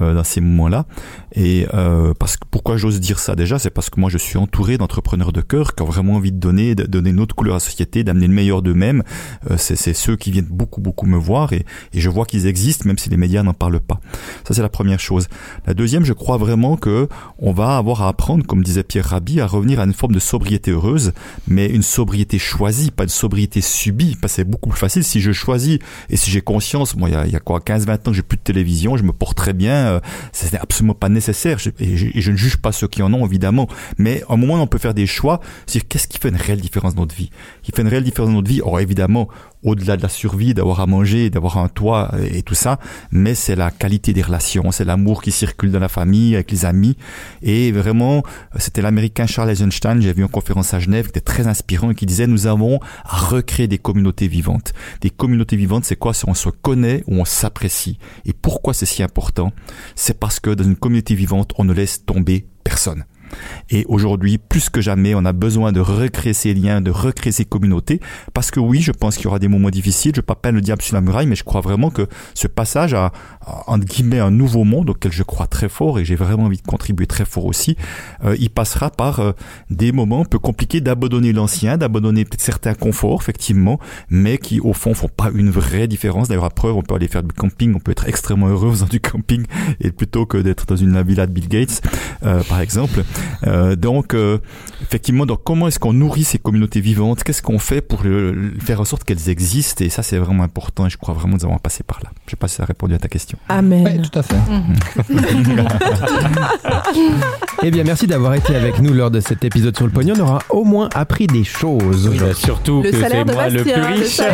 euh, dans ces moments-là. Et euh, parce que pourquoi j'ose dire ça déjà, c'est parce que moi, je suis entouré d'entrepreneurs de cœur qui ont vraiment envie de donner, de donner une autre couleur à la société, d'amener le meilleur d'eux-mêmes. Euh, c'est c'est ceux qui viennent beaucoup, beaucoup me voir et, et je vois qu'ils existent, même si les médias n'en parlent pas. Ça, c'est la première chose. La deuxième, je crois vraiment que on va avoir à comme disait Pierre Rabhi, à revenir à une forme de sobriété heureuse, mais une sobriété choisie, pas une sobriété subie, parce que c'est beaucoup plus facile si je choisis et si j'ai conscience, moi, il y a, il y a quoi, 15, 20 ans j'ai plus de télévision, je me porte très bien, euh, c'est absolument pas nécessaire, et, je, et je ne juge pas ceux qui en ont, évidemment, mais à un moment, on peut faire des choix, c'est qu'est-ce qui fait une réelle différence dans notre vie? Qui fait une réelle différence dans notre vie? Or, évidemment, au-delà de la survie, d'avoir à manger, d'avoir un toit et tout ça, mais c'est la qualité des relations, c'est l'amour qui circule dans la famille, avec les amis. Et vraiment, c'était l'américain Charles Eisenstein, j'ai vu en conférence à Genève, qui était très inspirant et qui disait, nous avons à recréer des communautés vivantes. Des communautés vivantes, c'est quoi? C'est on se connaît ou on s'apprécie. Et pourquoi c'est si important? C'est parce que dans une communauté vivante, on ne laisse tomber personne. Et aujourd'hui, plus que jamais, on a besoin de recréer ces liens, de recréer ces communautés. Parce que oui, je pense qu'il y aura des moments difficiles. Je ne pas peindre le diable sur la muraille, mais je crois vraiment que ce passage a, entre guillemets, un nouveau monde auquel je crois très fort et j'ai vraiment envie de contribuer très fort aussi. Euh, il passera par euh, des moments un peu compliqués d'abandonner l'ancien, d'abandonner peut-être certains conforts, effectivement, mais qui, au fond, font pas une vraie différence. D'ailleurs, après, on peut aller faire du camping, on peut être extrêmement heureux en faisant du camping et plutôt que d'être dans une villa de Bill Gates, euh, par exemple. Euh, donc, euh, effectivement, donc comment est-ce qu'on nourrit ces communautés vivantes? Qu'est-ce qu'on fait pour le- le- faire en sorte qu'elles existent? Et ça, c'est vraiment important. Et je crois vraiment que nous avons passé par là. Je sais pas si ça a répondu à ta question. Amen. tout à fait. Eh bien, merci d'avoir été avec nous lors de cet épisode sur le pognon. On aura au moins appris des choses. Oui, surtout Le que c'est moi le plus riche.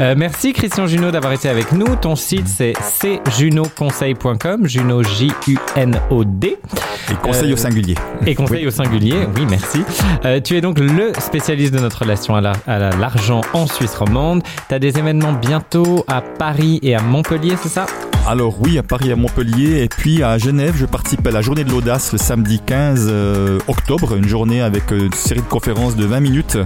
Euh, merci Christian Junot d'avoir été avec nous. Ton site c'est cjunoconseil.com, Juno Et conseil au singulier. Et conseil au singulier, oui merci. Euh, tu es donc le spécialiste de notre relation à la- à la- l'argent en Suisse romande. Tu as des événements bientôt à Paris et à Montpellier, c'est ça? Alors oui, à Paris, à Montpellier, et puis à Genève, je participe à la journée de l'audace le samedi 15 euh, octobre, une journée avec euh, une série de conférences de 20 minutes,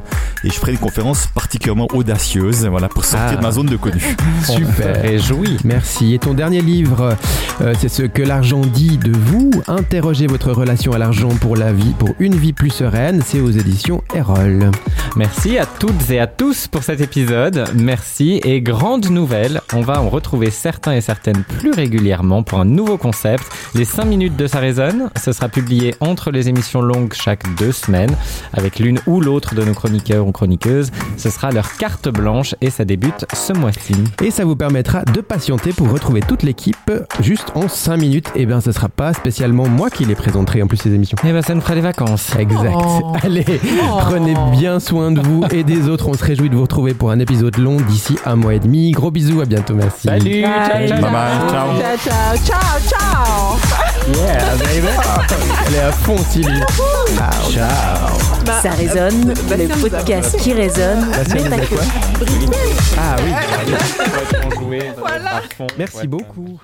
et je ferai des conférences particulièrement audacieuses, voilà, pour sortir Ah. de ma zone de connu. Super. Réjoui. Merci. Et ton dernier livre, euh, c'est ce que l'argent dit de vous. Interrogez votre relation à l'argent pour la vie, pour une vie plus sereine. C'est aux éditions Erol. Merci à toutes et à tous pour cet épisode. Merci et grande nouvelle, on va en retrouver certains et certaines plus régulièrement pour un nouveau concept. Les 5 minutes de Ça résonne, ce sera publié entre les émissions longues chaque deux semaines avec l'une ou l'autre de nos chroniqueurs ou chroniqueuses. Ce sera leur carte blanche et ça débute ce mois-ci. Et ça vous permettra de patienter pour retrouver toute l'équipe juste en 5 minutes. Et bien, ce sera pas spécialement moi qui les présenterai en plus ces émissions. Et ben ça nous fera des vacances. Exact. Oh. Allez, Oh. prenez bien soin de vous et des autres. On se réjouit de vous retrouver pour un épisode long d'ici un mois et demi. Gros bisous, à bientôt, merci. Salut, ciao, Bye. ciao. Bye bye, ciao. Ciao, ciao, ciao, ciao. Yeah, baby. Elle est à fond, Sylvie. Ciao. Ça résonne, Bastien le podcast qui résonne, Bastien mais pas que. Ah oui. Voilà. Merci beaucoup.